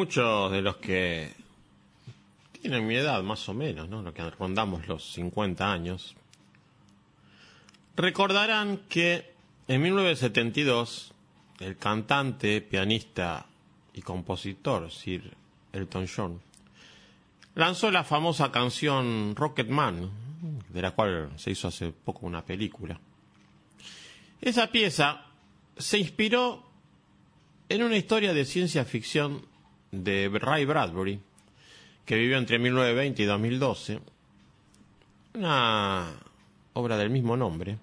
Muchos de los que tienen mi edad más o menos, ¿no? Lo que rondamos los 50 años, recordarán que en 1972 el cantante, pianista y compositor Sir Elton John lanzó la famosa canción Rocket Man, de la cual se hizo hace poco una película. Esa pieza se inspiró en una historia de ciencia ficción de Ray Bradbury, que vivió entre 1920 y 2012, una obra del mismo nombre,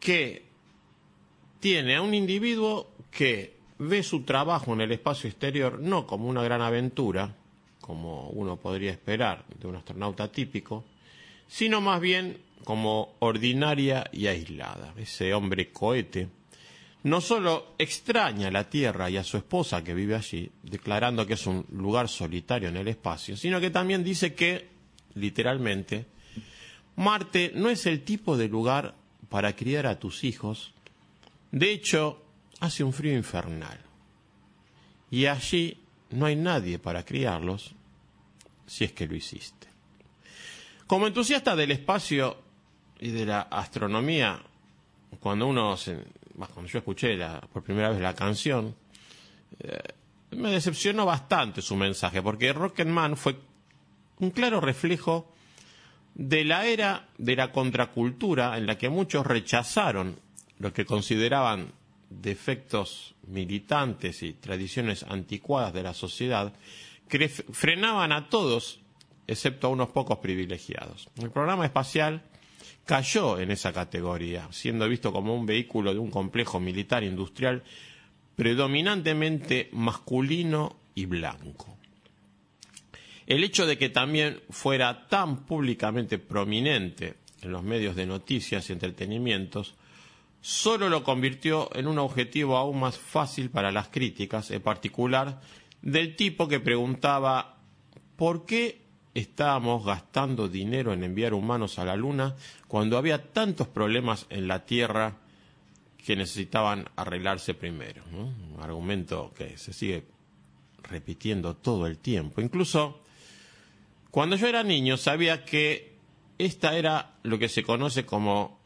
que tiene a un individuo que ve su trabajo en el espacio exterior no como una gran aventura, como uno podría esperar de un astronauta típico, sino más bien como ordinaria y aislada. Ese hombre cohete no solo extraña a la Tierra y a su esposa que vive allí, declarando que es un lugar solitario en el espacio, sino que también dice que, literalmente, Marte no es el tipo de lugar para criar a tus hijos. De hecho, hace un frío infernal. Y allí no hay nadie para criarlos, si es que lo hiciste. Como entusiasta del espacio y de la astronomía, cuando uno se, cuando yo escuché la, por primera vez la canción, eh, me decepcionó bastante su mensaje, porque Rocketman fue un claro reflejo de la era de la contracultura en la que muchos rechazaron lo que consideraban defectos militantes y tradiciones anticuadas de la sociedad, que frenaban a todos, excepto a unos pocos privilegiados. El programa espacial cayó en esa categoría, siendo visto como un vehículo de un complejo militar industrial predominantemente masculino y blanco. El hecho de que también fuera tan públicamente prominente en los medios de noticias y entretenimientos solo lo convirtió en un objetivo aún más fácil para las críticas, en particular del tipo que preguntaba ¿por qué estábamos gastando dinero en enviar humanos a la Luna cuando había tantos problemas en la Tierra que necesitaban arreglarse primero. Un argumento que se sigue repitiendo todo el tiempo. Incluso cuando yo era niño sabía que esta era lo que se conoce como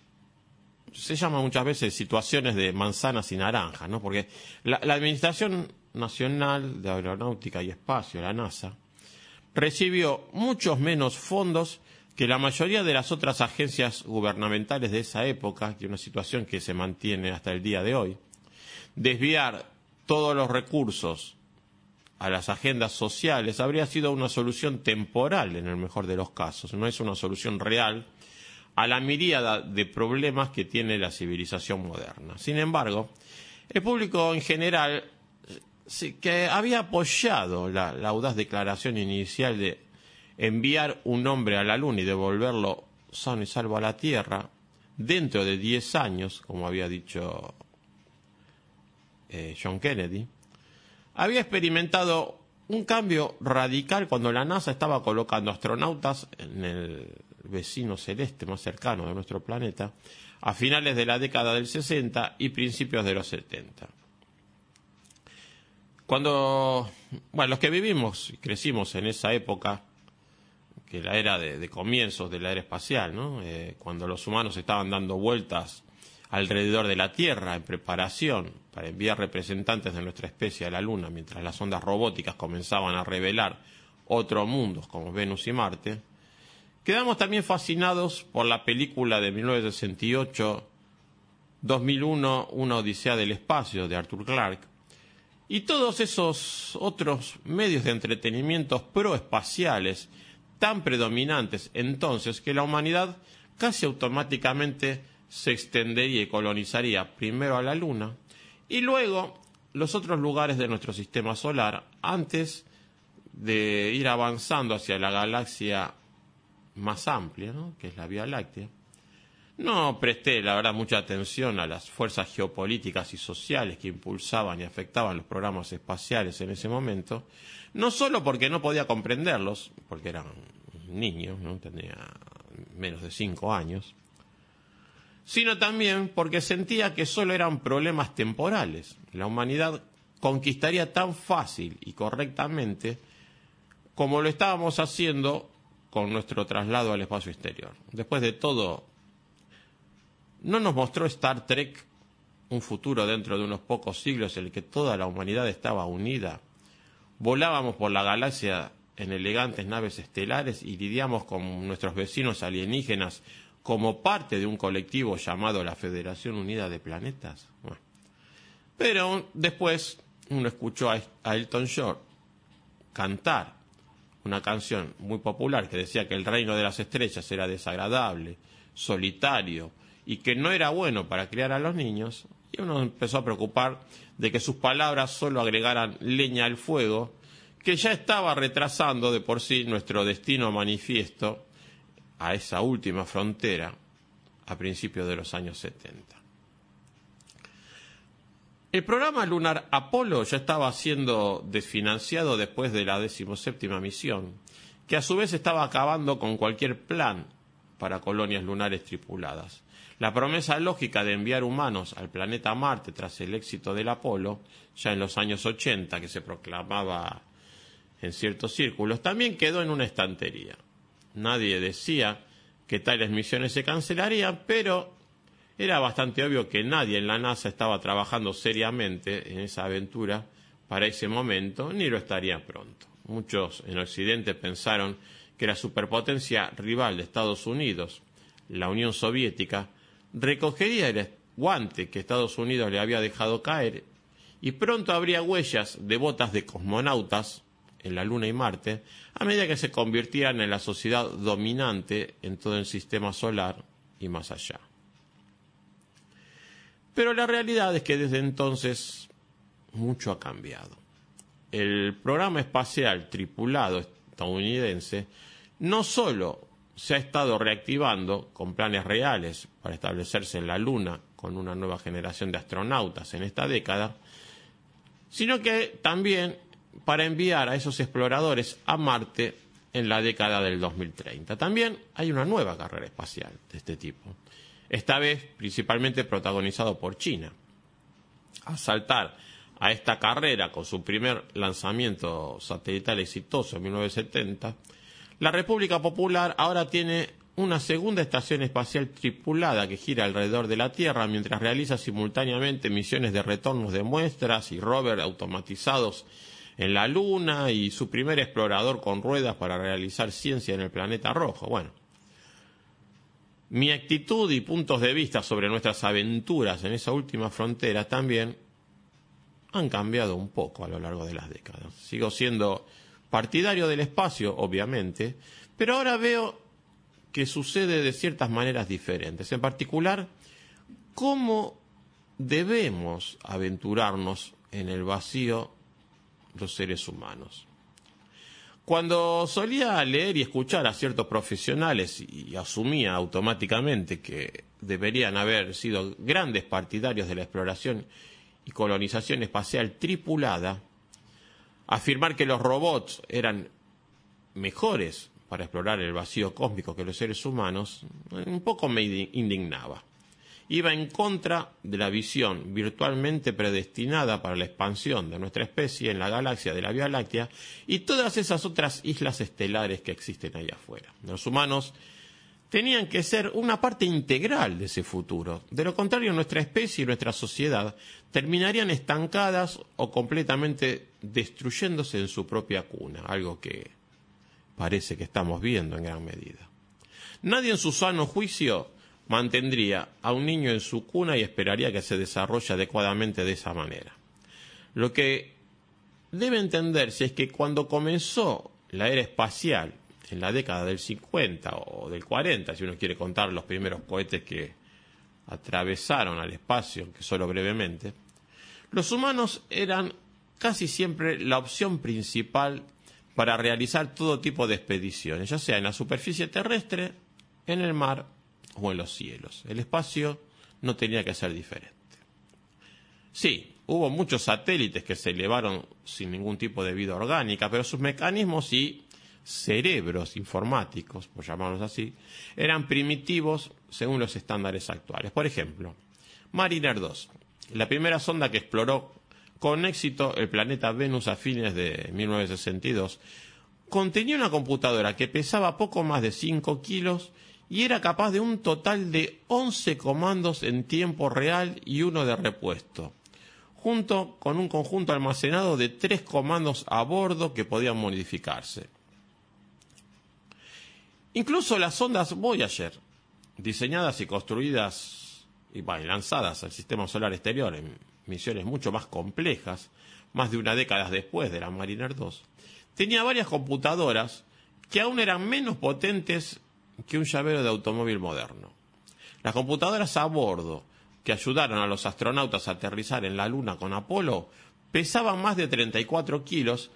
se llama muchas veces situaciones de manzanas y naranjas, ¿no? Porque la, la Administración Nacional de Aeronáutica y Espacio, la NASA, recibió muchos menos fondos que la mayoría de las otras agencias gubernamentales de esa época, que una situación que se mantiene hasta el día de hoy, desviar todos los recursos a las agendas sociales habría sido una solución temporal en el mejor de los casos, no es una solución real a la miríada de problemas que tiene la civilización moderna. Sin embargo, el público en general que había apoyado la, audaz declaración inicial de enviar un hombre a la Luna y devolverlo sano y salvo a la Tierra dentro de diez años, como había dicho eh, John Kennedy, había experimentado un cambio radical cuando la NASA estaba colocando astronautas en el vecino celeste más cercano de nuestro planeta a finales de la década del 60 y principios de los 70. Cuando, bueno, los que vivimos y crecimos en esa época, que la era de, comienzos de la era espacial, ¿no? Eh, cuando los humanos estaban dando vueltas alrededor de la Tierra en preparación para enviar representantes de nuestra especie a la Luna, mientras las ondas robóticas comenzaban a revelar otros mundos como Venus y Marte, quedamos también fascinados por la película de 1968, 2001, Una Odisea del Espacio, de Arthur Clarke, y todos esos otros medios de entretenimiento proespaciales tan predominantes entonces que la humanidad casi automáticamente se extendería y colonizaría primero a la Luna y luego los otros lugares de nuestro sistema solar antes de ir avanzando hacia la galaxia más amplia, que es la Vía Láctea. No presté, la verdad, mucha atención a las fuerzas geopolíticas y sociales que impulsaban y afectaban los programas espaciales en ese momento, no solo porque no podía comprenderlos, porque eran niños, ¿no? tenía menos de cinco años, sino también porque sentía que solo eran problemas temporales. La humanidad conquistaría tan fácil y correctamente como lo estábamos haciendo con nuestro traslado al espacio exterior. Después de todo, ¿no nos mostró Star Trek un futuro dentro de unos pocos siglos en el que toda la humanidad estaba unida? Volábamos por la galaxia en elegantes naves estelares y lidiamos con nuestros vecinos alienígenas como parte de un colectivo llamado la Federación Unida de Planetas. Pero después uno escuchó a Elton John cantar una canción muy popular que decía que el reino de las estrellas era desagradable, solitario y que no era bueno para criar a los niños, y uno empezó a preocupar de que sus palabras solo agregaran leña al fuego, que ya estaba retrasando de por sí nuestro destino manifiesto a esa última frontera a principios de los años 70. El programa lunar Apolo ya estaba siendo desfinanciado después de la decimoséptima misión, que a su vez estaba acabando con cualquier plan para colonias lunares tripuladas. La promesa lógica de enviar humanos al planeta Marte tras el éxito del Apolo, ya en los años 80, que se proclamaba en ciertos círculos, también quedó en una estantería. Nadie decía que tales misiones se cancelarían, pero era bastante obvio que nadie en la NASA estaba trabajando seriamente en esa aventura para ese momento, ni lo estaría pronto. Muchos en Occidente pensaron que la superpotencia rival de Estados Unidos, la Unión Soviética, recogería el guante que Estados Unidos le había dejado caer y pronto habría huellas de botas de cosmonautas en la Luna y Marte, a medida que se convirtieran en la sociedad dominante en todo el sistema solar y más allá. Pero la realidad es que desde entonces mucho ha cambiado. El programa espacial tripulado estadounidense no solo se ha estado reactivando con planes reales para establecerse en la Luna con una nueva generación de astronautas en esta década, sino que también para enviar a esos exploradores a Marte en la década del 2030. También hay una nueva carrera espacial de este tipo esta vez principalmente protagonizado por China. Al saltar a esta carrera con su primer lanzamiento satelital exitoso en 1970, la República Popular ahora tiene una segunda estación espacial tripulada que gira alrededor de la Tierra mientras realiza simultáneamente misiones de retornos de muestras y rover automatizados en la Luna y su primer explorador con ruedas para realizar ciencia en el planeta rojo. Bueno, mi actitud y puntos de vista sobre nuestras aventuras en esa última frontera también han cambiado un poco a lo largo de las décadas. Sigo siendo partidario del espacio, obviamente, pero ahora veo que sucede de ciertas maneras diferentes. En particular, cómo debemos aventurarnos en el vacío los seres humanos. Cuando solía leer y escuchar a ciertos profesionales y asumía automáticamente que deberían haber sido grandes partidarios de la exploración y colonización espacial tripulada, afirmar que los robots eran mejores para explorar el vacío cósmico que los seres humanos, un poco me indignaba iba en contra de la visión virtualmente predestinada para la expansión de nuestra especie en la galaxia de la Vía Láctea y todas esas otras islas estelares que existen allá afuera. Los humanos tenían que ser una parte integral de ese futuro. De lo contrario, nuestra especie y nuestra sociedad terminarían estancadas o completamente destruyéndose en su propia cuna, algo que parece que estamos viendo en gran medida. Nadie en su sano juicio mantendría a un niño en su cuna y esperaría que se desarrolle adecuadamente de esa manera. Lo que debe entenderse es que cuando comenzó la era espacial, en la década del 50 o del 40, si uno quiere contar los primeros cohetes que atravesaron al espacio, aunque solo brevemente, los humanos eran casi siempre la opción principal para realizar todo tipo de expediciones, ya sea en la superficie terrestre, en el mar o en los cielos. El espacio no tenía que ser diferente. Sí, hubo muchos satélites que se elevaron sin ningún tipo de vida orgánica, pero sus mecanismos y cerebros informáticos, por llamarlos así, eran primitivos según los estándares actuales. Por ejemplo, Mariner 2, la primera sonda que exploró con éxito el planeta Venus a fines de 1962, contenía una computadora que pesaba poco más de 5 kilos y era capaz de un total de 11 comandos en tiempo real y uno de repuesto, junto con un conjunto almacenado de tres comandos a bordo que podían modificarse. Incluso las ondas Voyager, diseñadas y construidas y lanzadas al sistema solar exterior en misiones mucho más complejas, más de una década después de la Mariner 2, tenía varias computadoras que aún eran menos potentes que un llavero de automóvil moderno. Las computadoras a bordo que ayudaron a los astronautas a aterrizar en la Luna con Apolo pesaban más de 34 kilos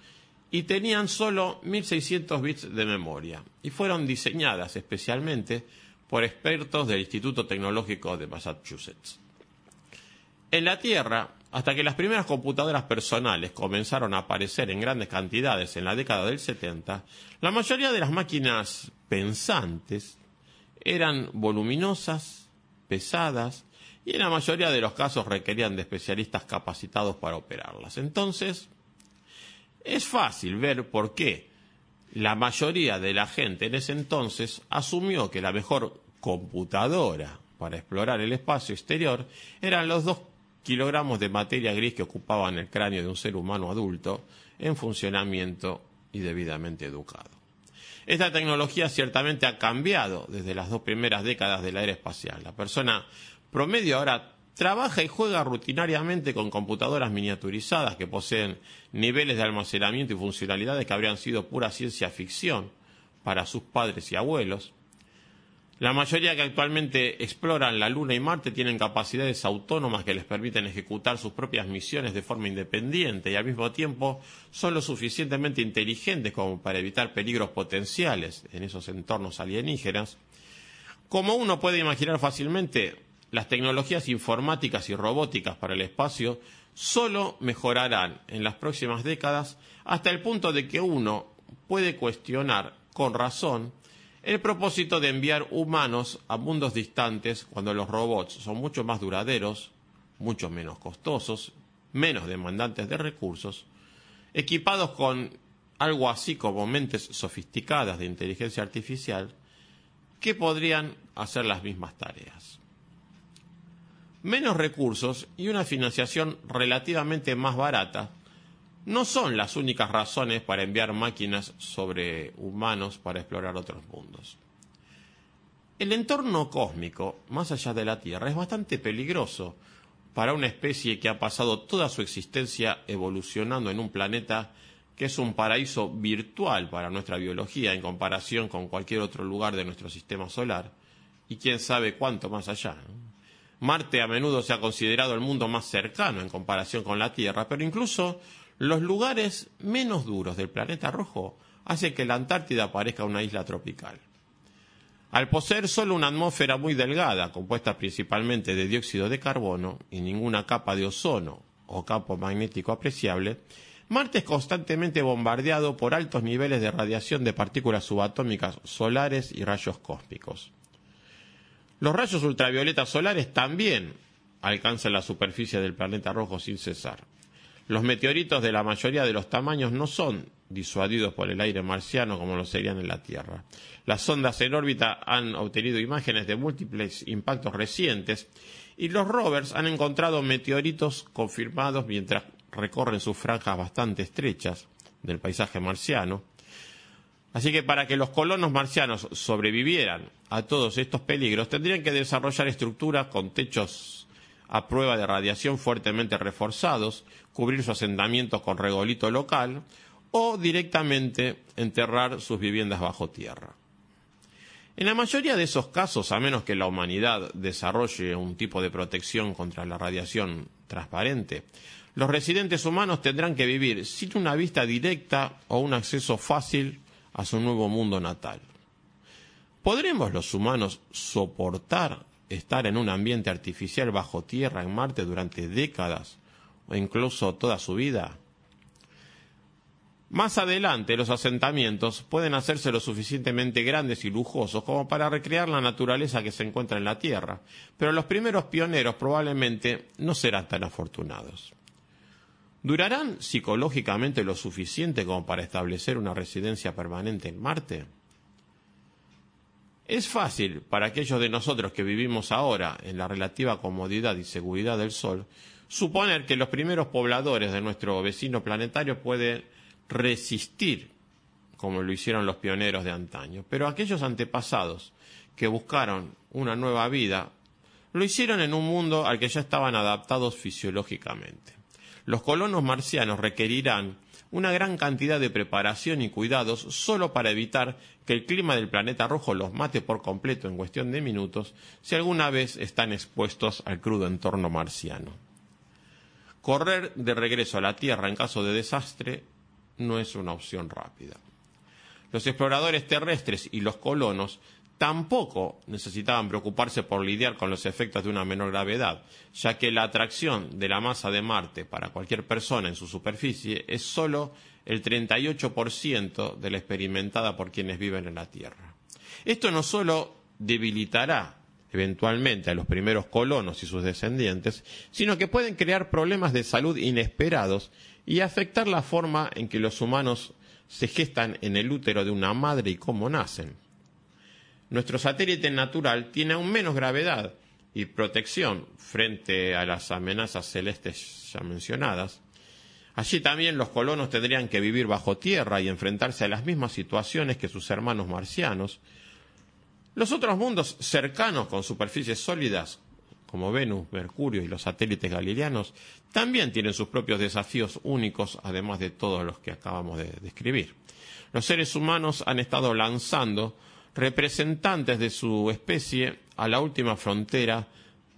y tenían solo 1600 bits de memoria y fueron diseñadas especialmente por expertos del Instituto Tecnológico de Massachusetts. En la Tierra, hasta que las primeras computadoras personales comenzaron a aparecer en grandes cantidades en la década del 70, la mayoría de las máquinas pensantes eran voluminosas, pesadas y en la mayoría de los casos requerían de especialistas capacitados para operarlas. Entonces, es fácil ver por qué la mayoría de la gente en ese entonces asumió que la mejor computadora para explorar el espacio exterior eran los dos kilogramos de materia gris que ocupaban el cráneo de un ser humano adulto en funcionamiento y debidamente educado. Esta tecnología ciertamente ha cambiado desde las dos primeras décadas de la era espacial. La persona promedio ahora trabaja y juega rutinariamente con computadoras miniaturizadas que poseen niveles de almacenamiento y funcionalidades que habrían sido pura ciencia ficción para sus padres y abuelos. La mayoría que actualmente exploran la Luna y Marte tienen capacidades autónomas que les permiten ejecutar sus propias misiones de forma independiente y al mismo tiempo son lo suficientemente inteligentes como para evitar peligros potenciales en esos entornos alienígenas. Como uno puede imaginar fácilmente, las tecnologías informáticas y robóticas para el espacio solo mejorarán en las próximas décadas hasta el punto de que uno puede cuestionar con razón el propósito de enviar humanos a mundos distantes cuando los robots son mucho más duraderos, mucho menos costosos, menos demandantes de recursos, equipados con algo así como mentes sofisticadas de inteligencia artificial, que podrían hacer las mismas tareas. Menos recursos y una financiación relativamente más barata no son las únicas razones para enviar máquinas sobre humanos para explorar otros mundos. El entorno cósmico, más allá de la Tierra, es bastante peligroso para una especie que ha pasado toda su existencia evolucionando en un planeta que es un paraíso virtual para nuestra biología en comparación con cualquier otro lugar de nuestro sistema solar, y quién sabe cuánto más allá. Marte a menudo se ha considerado el mundo más cercano en comparación con la Tierra, pero incluso los lugares menos duros del planeta rojo hacen que la Antártida parezca una isla tropical. Al poseer solo una atmósfera muy delgada, compuesta principalmente de dióxido de carbono y ninguna capa de ozono o campo magnético apreciable, Marte es constantemente bombardeado por altos niveles de radiación de partículas subatómicas solares y rayos cósmicos. Los rayos ultravioletas solares también alcanzan la superficie del planeta rojo sin cesar. Los meteoritos de la mayoría de los tamaños no son disuadidos por el aire marciano como lo serían en la Tierra. Las sondas en órbita han obtenido imágenes de múltiples impactos recientes y los rovers han encontrado meteoritos confirmados mientras recorren sus franjas bastante estrechas del paisaje marciano. Así que para que los colonos marcianos sobrevivieran a todos estos peligros tendrían que desarrollar estructuras con techos a prueba de radiación fuertemente reforzados, cubrir su asentamiento con regolito local o directamente enterrar sus viviendas bajo tierra. En la mayoría de esos casos, a menos que la humanidad desarrolle un tipo de protección contra la radiación transparente, los residentes humanos tendrán que vivir sin una vista directa o un acceso fácil a su nuevo mundo natal. ¿Podremos los humanos soportar estar en un ambiente artificial bajo tierra en Marte durante décadas o incluso toda su vida? Más adelante los asentamientos pueden hacerse lo suficientemente grandes y lujosos como para recrear la naturaleza que se encuentra en la Tierra, pero los primeros pioneros probablemente no serán tan afortunados. ¿Durarán psicológicamente lo suficiente como para establecer una residencia permanente en Marte? Es fácil para aquellos de nosotros que vivimos ahora en la relativa comodidad y seguridad del Sol suponer que los primeros pobladores de nuestro vecino planetario pueden resistir como lo hicieron los pioneros de antaño. Pero aquellos antepasados que buscaron una nueva vida lo hicieron en un mundo al que ya estaban adaptados fisiológicamente. Los colonos marcianos requerirán una gran cantidad de preparación y cuidados solo para evitar que el clima del planeta rojo los mate por completo en cuestión de minutos si alguna vez están expuestos al crudo entorno marciano. Correr de regreso a la Tierra en caso de desastre no es una opción rápida. Los exploradores terrestres y los colonos tampoco necesitaban preocuparse por lidiar con los efectos de una menor gravedad, ya que la atracción de la masa de Marte para cualquier persona en su superficie es solo el 38% de la experimentada por quienes viven en la Tierra. Esto no solo debilitará eventualmente a los primeros colonos y sus descendientes, sino que pueden crear problemas de salud inesperados y afectar la forma en que los humanos se gestan en el útero de una madre y cómo nacen. Nuestro satélite natural tiene aún menos gravedad y protección frente a las amenazas celestes ya mencionadas. Allí también los colonos tendrían que vivir bajo tierra y enfrentarse a las mismas situaciones que sus hermanos marcianos. Los otros mundos cercanos con superficies sólidas, como Venus, Mercurio y los satélites galileanos, también tienen sus propios desafíos únicos, además de todos los que acabamos de describir. Los seres humanos han estado lanzando representantes de su especie a la última frontera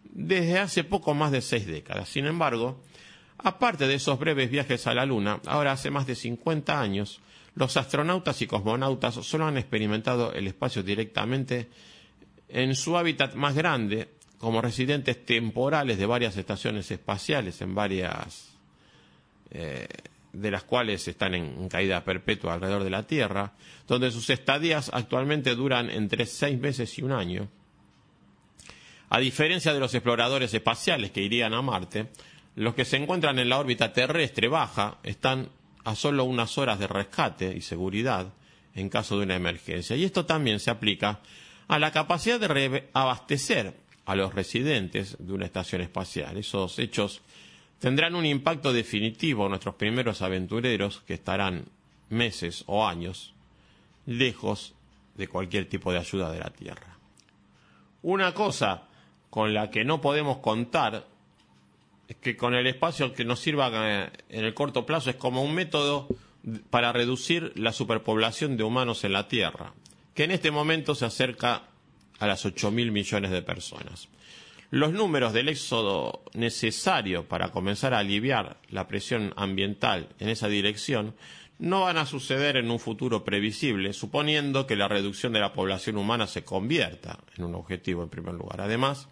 desde hace poco más de seis décadas. Sin embargo, aparte de esos breves viajes a la Luna, ahora hace más de 50 años, los astronautas y cosmonautas solo han experimentado el espacio directamente en su hábitat más grande, como residentes temporales de varias estaciones espaciales en varias eh, de las cuales están en, caída perpetua alrededor de la Tierra, donde sus estadías actualmente duran entre seis meses y un año. A diferencia de los exploradores espaciales que irían a Marte, los que se encuentran en la órbita terrestre baja están a solo unas horas de rescate y seguridad en caso de una emergencia. Y esto también se aplica a la capacidad de abastecer a los residentes de una estación espacial. Esos hechos tendrán un impacto definitivo nuestros primeros aventureros que estarán meses o años lejos de cualquier tipo de ayuda de la Tierra. Una cosa con la que no podemos contar es que con el espacio que nos sirva eh, en el corto plazo es como un método para reducir la superpoblación de humanos en la Tierra, que en este momento se acerca a las ocho mil millones de personas. Los números del éxodo necesario para comenzar a aliviar la presión ambiental en esa dirección no van a suceder en un futuro previsible, suponiendo que la reducción de la población humana se convierta en un objetivo en primer lugar. Además,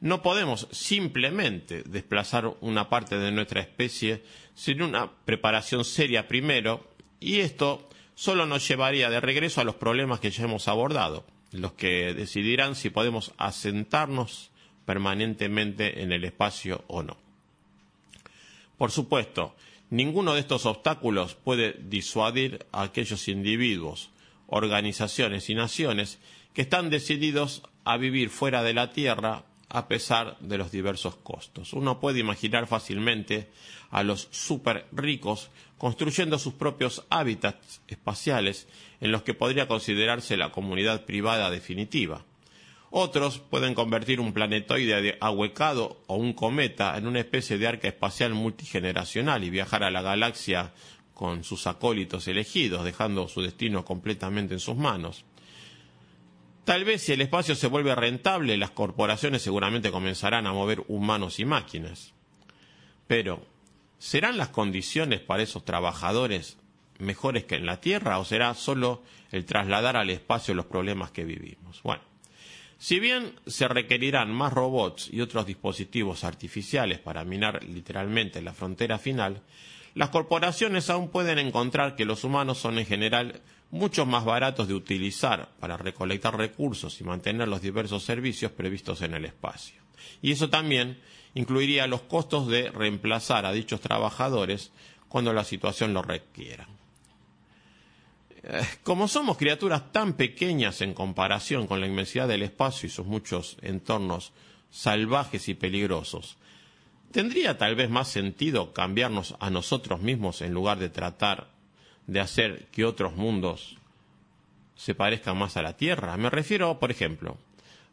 no podemos simplemente desplazar una parte de nuestra especie sin una preparación seria primero, y esto solo nos llevaría de regreso a los problemas que ya hemos abordado los que decidirán si podemos asentarnos permanentemente en el espacio o no. Por supuesto, ninguno de estos obstáculos puede disuadir a aquellos individuos, organizaciones y naciones que están decididos a vivir fuera de la Tierra a pesar de los diversos costos. Uno puede imaginar fácilmente a los super ricos construyendo sus propios hábitats espaciales en los que podría considerarse la comunidad privada definitiva. Otros pueden convertir un planetoide ahuecado o un cometa en una especie de arca espacial multigeneracional y viajar a la galaxia con sus acólitos elegidos, dejando su destino completamente en sus manos. Tal vez si el espacio se vuelve rentable, las corporaciones seguramente comenzarán a mover humanos y máquinas. Pero, ¿serán las condiciones para esos trabajadores mejores que en la Tierra o será solo el trasladar al espacio los problemas que vivimos? Bueno, si bien se requerirán más robots y otros dispositivos artificiales para minar literalmente la frontera final, las corporaciones aún pueden encontrar que los humanos son en general mucho más baratos de utilizar para recolectar recursos y mantener los diversos servicios previstos en el espacio. Y eso también incluiría los costos de reemplazar a dichos trabajadores cuando la situación lo requiera. Como somos criaturas tan pequeñas en comparación con la inmensidad del espacio y sus muchos entornos salvajes y peligrosos, ¿tendría tal vez más sentido cambiarnos a nosotros mismos en lugar de tratar de hacer que otros mundos se parezcan más a la Tierra? Me refiero, por ejemplo,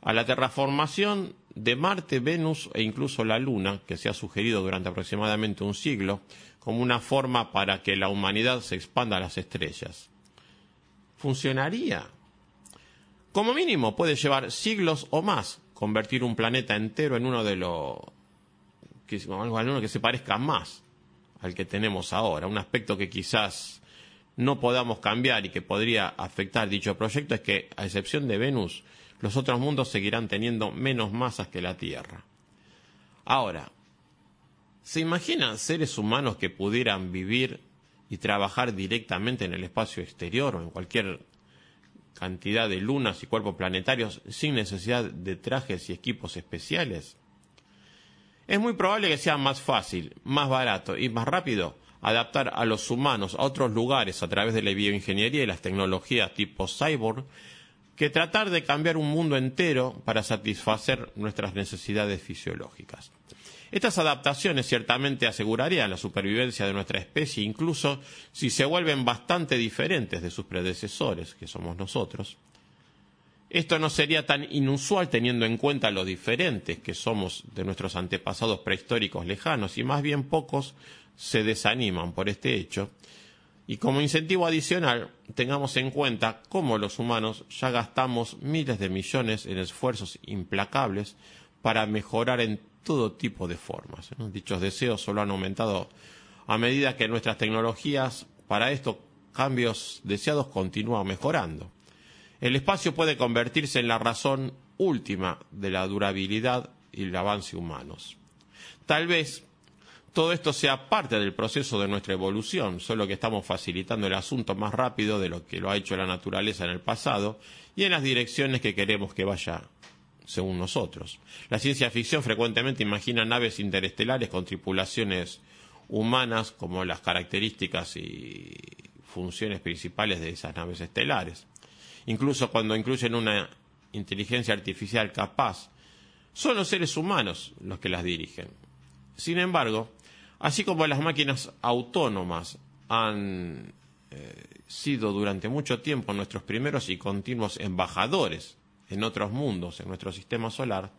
a la terraformación de Marte, Venus e incluso la Luna, que se ha sugerido durante aproximadamente un siglo, como una forma para que la humanidad se expanda a las estrellas funcionaría. Como mínimo puede llevar siglos o más convertir un planeta entero en uno de los que, que se parezca más al que tenemos ahora. Un aspecto que quizás no podamos cambiar y que podría afectar dicho proyecto es que, a excepción de Venus, los otros mundos seguirán teniendo menos masas que la Tierra. Ahora, ¿se imaginan seres humanos que pudieran vivir y trabajar directamente en el espacio exterior o en cualquier cantidad de lunas y cuerpos planetarios sin necesidad de trajes y equipos especiales? Es muy probable que sea más fácil, más barato y más rápido adaptar a los humanos a otros lugares a través de la bioingeniería y las tecnologías tipo cyborg que tratar de cambiar un mundo entero para satisfacer nuestras necesidades fisiológicas. Estas adaptaciones ciertamente asegurarían la supervivencia de nuestra especie, incluso si se vuelven bastante diferentes de sus predecesores, que somos nosotros. Esto no sería tan inusual teniendo en cuenta lo diferentes que somos de nuestros antepasados prehistóricos lejanos, y más bien pocos se desaniman por este hecho. Y como incentivo adicional, tengamos en cuenta cómo los humanos ya gastamos miles de millones en esfuerzos implacables para mejorar en todo tipo de formas. Dichos deseos solo han aumentado a medida que nuestras tecnologías para estos cambios deseados continúan mejorando. El espacio puede convertirse en la razón última de la durabilidad y el avance humanos. Tal vez todo esto sea parte del proceso de nuestra evolución, solo que estamos facilitando el asunto más rápido de lo que lo ha hecho la naturaleza en el pasado y en las direcciones que queremos que vaya según nosotros. La ciencia ficción frecuentemente imagina naves interestelares con tripulaciones humanas como las características y funciones principales de esas naves estelares. Incluso cuando incluyen una inteligencia artificial capaz, son los seres humanos los que las dirigen. Sin embargo, así como las máquinas autónomas han eh, sido durante mucho tiempo nuestros primeros y continuos embajadores en otros mundos, en nuestro sistema solar,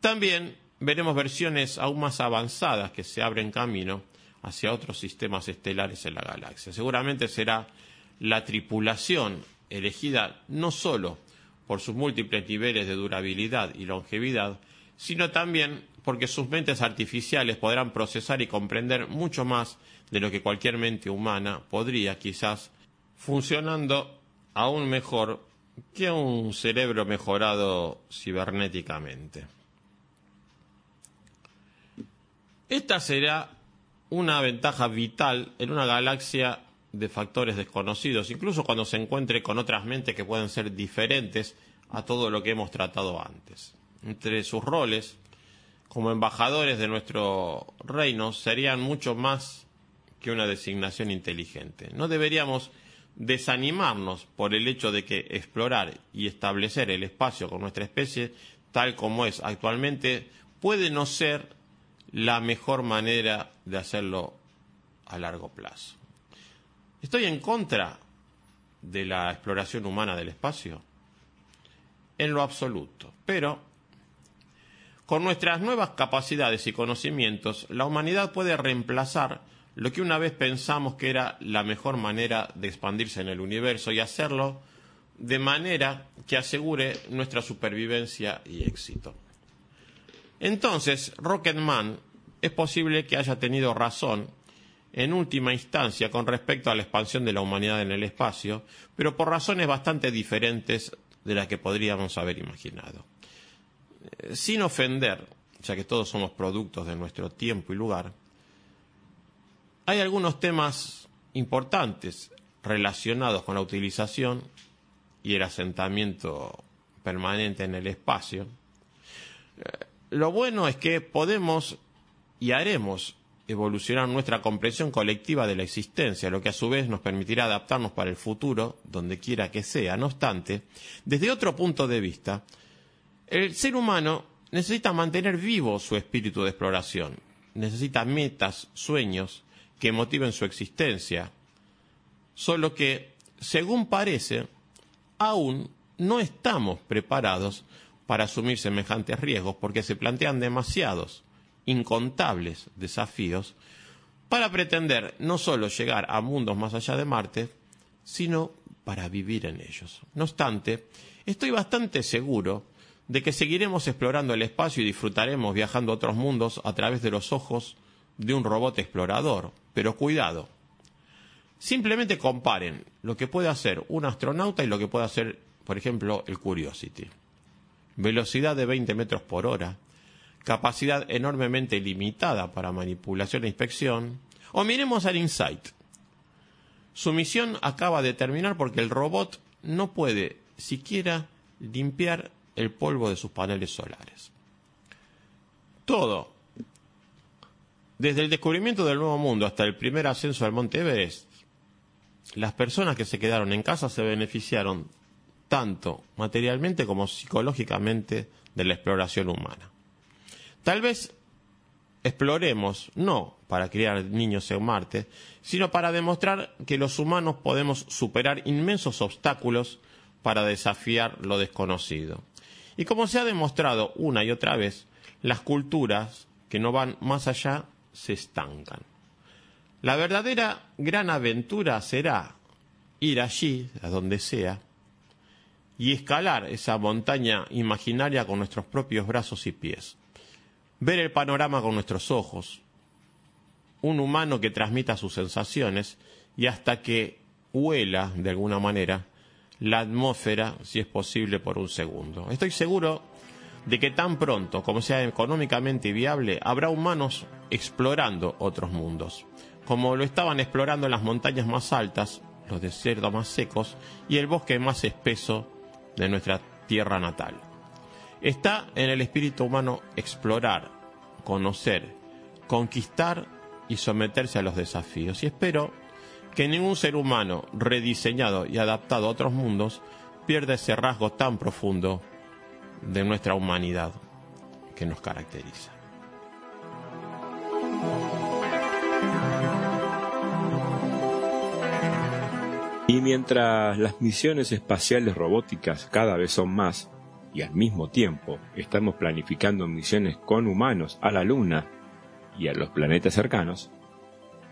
también veremos versiones aún más avanzadas que se abren camino hacia otros sistemas estelares en la galaxia. Seguramente será la tripulación elegida no solo por sus múltiples niveles de durabilidad y longevidad, sino también porque sus mentes artificiales podrán procesar y comprender mucho más de lo que cualquier mente humana podría, quizás, funcionando aún mejor que un cerebro mejorado cibernéticamente. Esta será una ventaja vital en una galaxia de factores desconocidos, incluso cuando se encuentre con otras mentes que pueden ser diferentes a todo lo que hemos tratado antes. Entre sus roles, como embajadores de nuestro reino, serían mucho más que una designación inteligente. No deberíamos desanimarnos por el hecho de que explorar y establecer el espacio con nuestra especie, tal como es actualmente, puede no ser la mejor manera de hacerlo a largo plazo. ¿Estoy en contra de la exploración humana del espacio? En lo absoluto. Pero, con nuestras nuevas capacidades y conocimientos, la humanidad puede reemplazar lo que una vez pensamos que era la mejor manera de expandirse en el universo y hacerlo de manera que asegure nuestra supervivencia y éxito. Entonces, Rocketman es posible que haya tenido razón en última instancia con respecto a la expansión de la humanidad en el espacio, pero por razones bastante diferentes de las que podríamos haber imaginado. Eh, sin ofender, ya que todos somos productos de nuestro tiempo y lugar, hay algunos temas importantes relacionados con la utilización y el asentamiento permanente en el espacio. Eh, lo bueno es que podemos y haremos evolucionar nuestra comprensión colectiva de la existencia, lo que a su vez nos permitirá adaptarnos para el futuro, donde quiera que sea. No obstante, desde otro punto de vista, el ser humano necesita mantener vivo su espíritu de exploración, necesita metas, sueños que motiven su existencia, solo que, según parece, aún no estamos preparados para asumir semejantes riesgos porque se plantean demasiados incontables desafíos para pretender no solo llegar a mundos más allá de Marte, sino para vivir en ellos. No obstante, estoy bastante seguro de que seguiremos explorando el espacio y disfrutaremos viajando a otros mundos a través de los ojos de un robot explorador. Pero cuidado, simplemente comparen lo que puede hacer un astronauta y lo que puede hacer, por ejemplo, el Curiosity. Velocidad de 20 metros por hora, capacidad enormemente limitada para manipulación e inspección. O miremos al Insight. Su misión acaba de terminar porque el robot no puede siquiera limpiar el polvo de sus paneles solares. Todo, desde el descubrimiento del Nuevo Mundo hasta el primer ascenso al Monte Everest, las personas que se quedaron en casa se beneficiaron tanto materialmente como psicológicamente de la exploración humana. Tal vez exploremos, no para criar niños en Marte, sino para demostrar que los humanos podemos superar inmensos obstáculos para desafiar lo desconocido. Y como se ha demostrado una y otra vez, las culturas que no van más allá se estancan. La verdadera gran aventura será ir allí, a donde sea, y escalar esa montaña imaginaria con nuestros propios brazos y pies ver el panorama con nuestros ojos, un humano que transmita sus sensaciones y hasta que huela, de alguna manera, la atmósfera, si es posible, por un segundo. Estoy seguro de que tan pronto como sea económicamente viable, habrá humanos explorando otros mundos, como lo estaban explorando las montañas más altas, los desiertos más secos y el bosque más espeso de nuestra tierra natal. Está en el espíritu humano explorar, conocer, conquistar y someterse a los desafíos. Y espero que ningún ser humano rediseñado y adaptado a otros mundos pierda ese rasgo tan profundo de nuestra humanidad que nos caracteriza. Y mientras las misiones espaciales robóticas cada vez son más, y al mismo tiempo estamos planificando misiones con humanos a la Luna y a los planetas cercanos,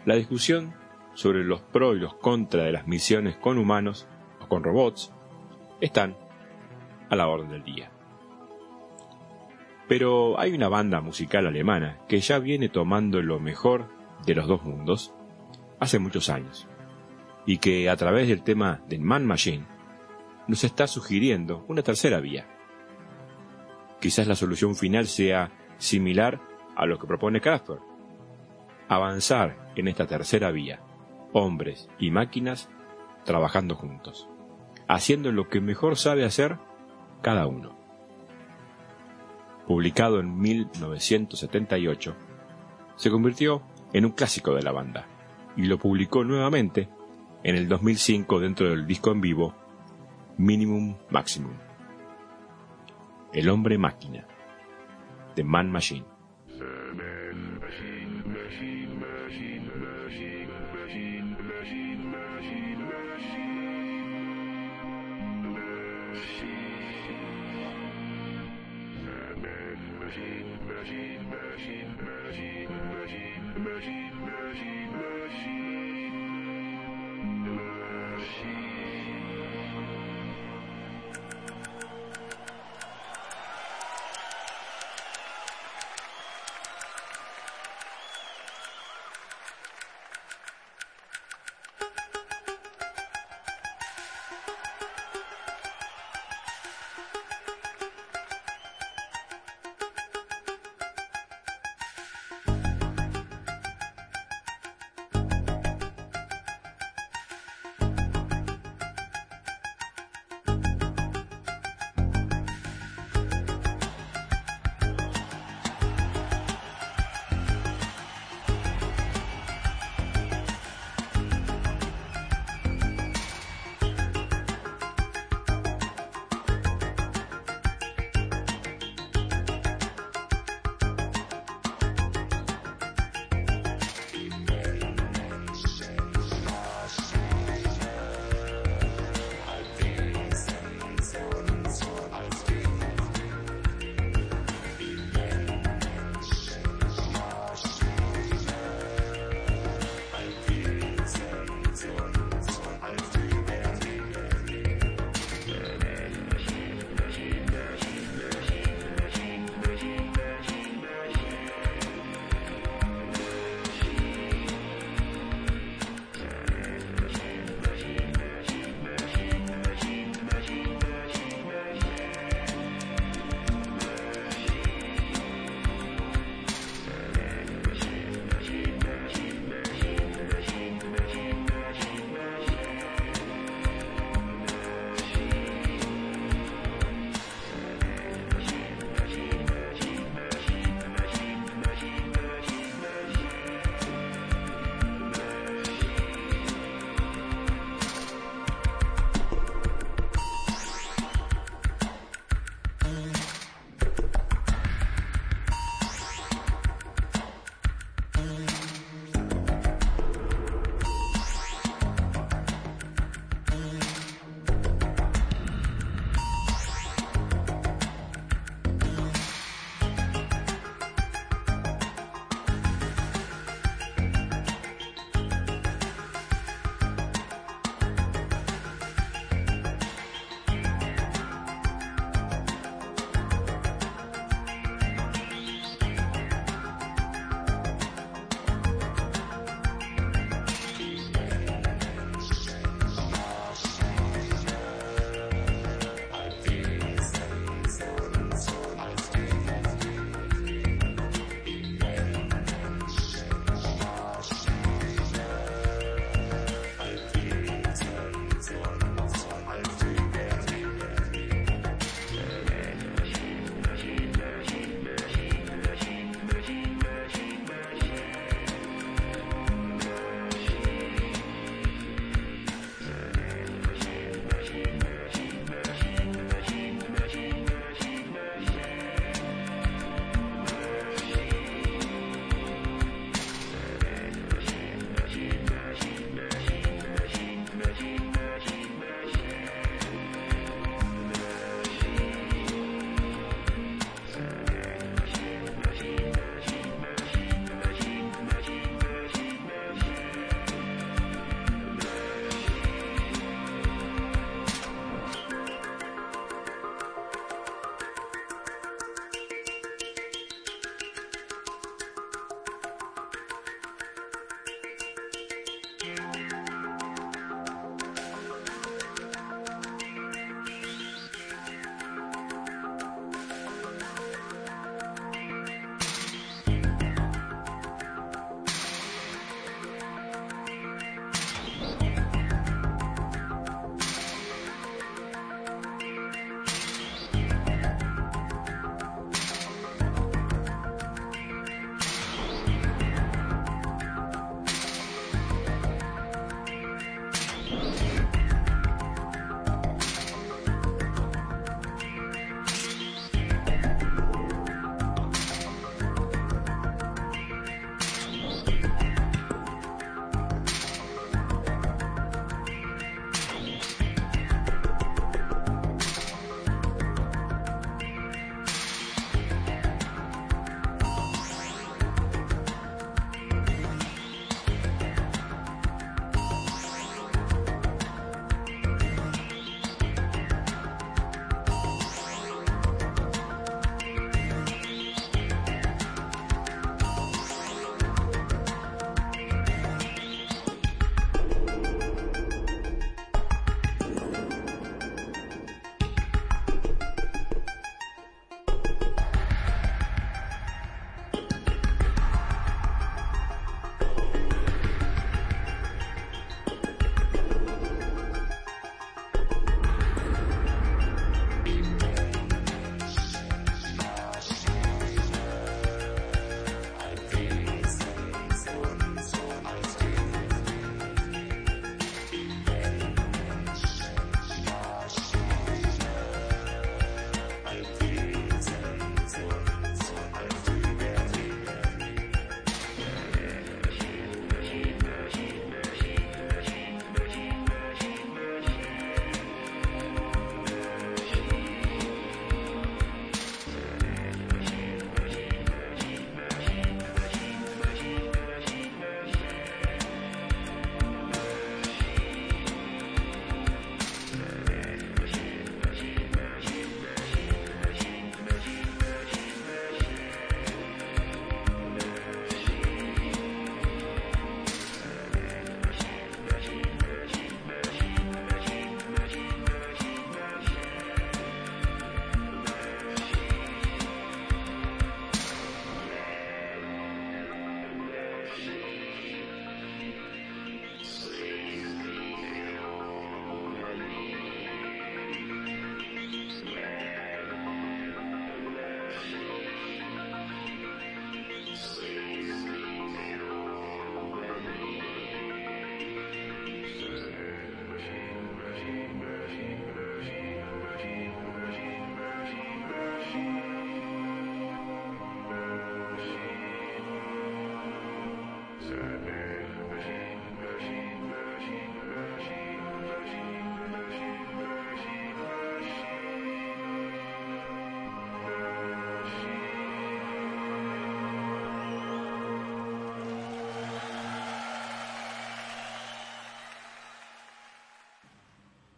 la discusión sobre los pros y los contras de las misiones con humanos o con robots están a la orden del día. Pero hay una banda musical alemana que ya viene tomando lo mejor de los dos mundos hace muchos años y que a través del tema del Man Machine nos está sugiriendo una tercera vía Quizás la solución final sea similar a lo que propone Casper. Avanzar en esta tercera vía, hombres y máquinas trabajando juntos, haciendo lo que mejor sabe hacer cada uno. Publicado en 1978, se convirtió en un clásico de la banda y lo publicó nuevamente en el 2005 dentro del disco en vivo Minimum Maximum. El hombre máquina. The Man Machine.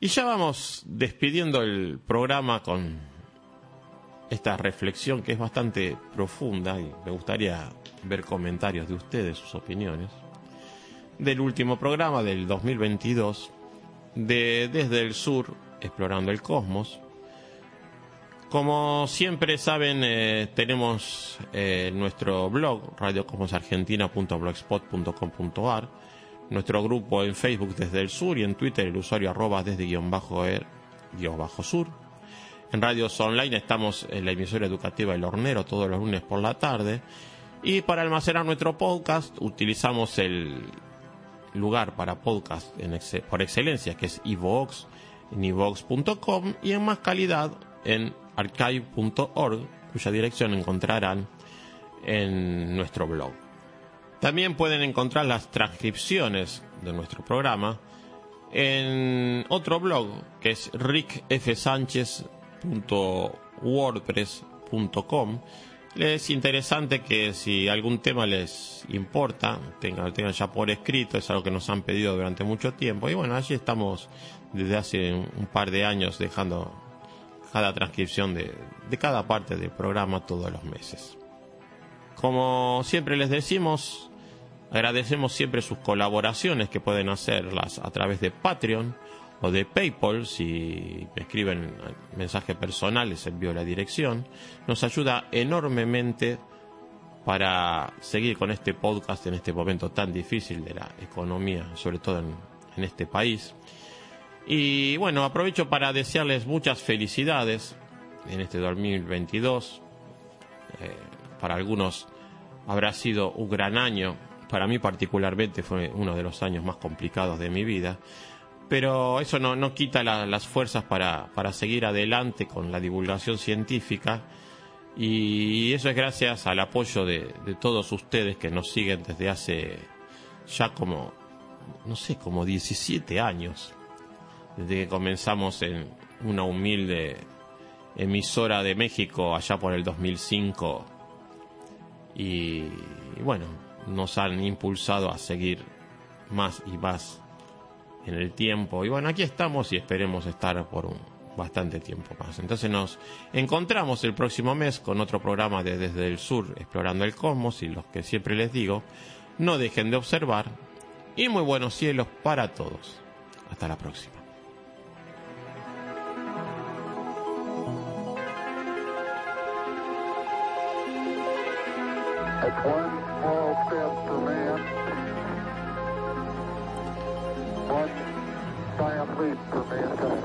Y ya vamos despidiendo el programa con esta reflexión que es bastante profunda y me gustaría ver comentarios de ustedes, sus opiniones, del último programa del 2022 de Desde el Sur, Explorando el Cosmos. Como siempre saben, eh, tenemos eh, nuestro blog, radiocosmosargentina.blogspot.com.ar, nuestro grupo en Facebook Desde el Sur y en Twitter el usuario arroba desde guion bajo er guion bajo sur. En radios online estamos en la emisora educativa El Hornero todos los lunes por la tarde. Y para almacenar nuestro podcast utilizamos el lugar para podcast por excelencia que es iVoox en iVoox.com y en más calidad en archive.org cuya dirección encontrarán en nuestro blog. También pueden encontrar las transcripciones de nuestro programa en otro blog que es rickfsanchez.wordpress.com. Es interesante que si algún tema les importa, tengan, tengan ya por escrito, es algo que nos han pedido durante mucho tiempo. Y bueno, allí estamos desde hace un par de años dejando cada transcripción de, de cada parte del programa todos los meses. Como siempre les decimos, agradecemos siempre sus colaboraciones que pueden hacerlas a través de Patreon o de PayPal. Si me escriben mensaje personal, les envío la dirección. Nos ayuda enormemente para seguir con este podcast en este momento tan difícil de la economía, sobre todo en, en este país. Y bueno, aprovecho para desearles muchas felicidades en este 2022. Eh, para algunos habrá sido un gran año, para mí particularmente fue uno de los años más complicados de mi vida, pero eso no, no quita las fuerzas para, para seguir adelante con la divulgación científica. Y eso es gracias al apoyo de, de todos ustedes que nos siguen desde hace ya como, no sé, como 17 años desde que comenzamos en una humilde emisora de México allá por el 2005 y, bueno, nos han impulsado a seguir más y más en el tiempo y bueno, aquí estamos y esperemos estar por un bastante tiempo más. Entonces nos encontramos el próximo mes con otro programa de Desde el Sur explorando el cosmos y los que siempre les digo, no dejen de observar y muy buenos cielos para todos. Hasta la próxima. please,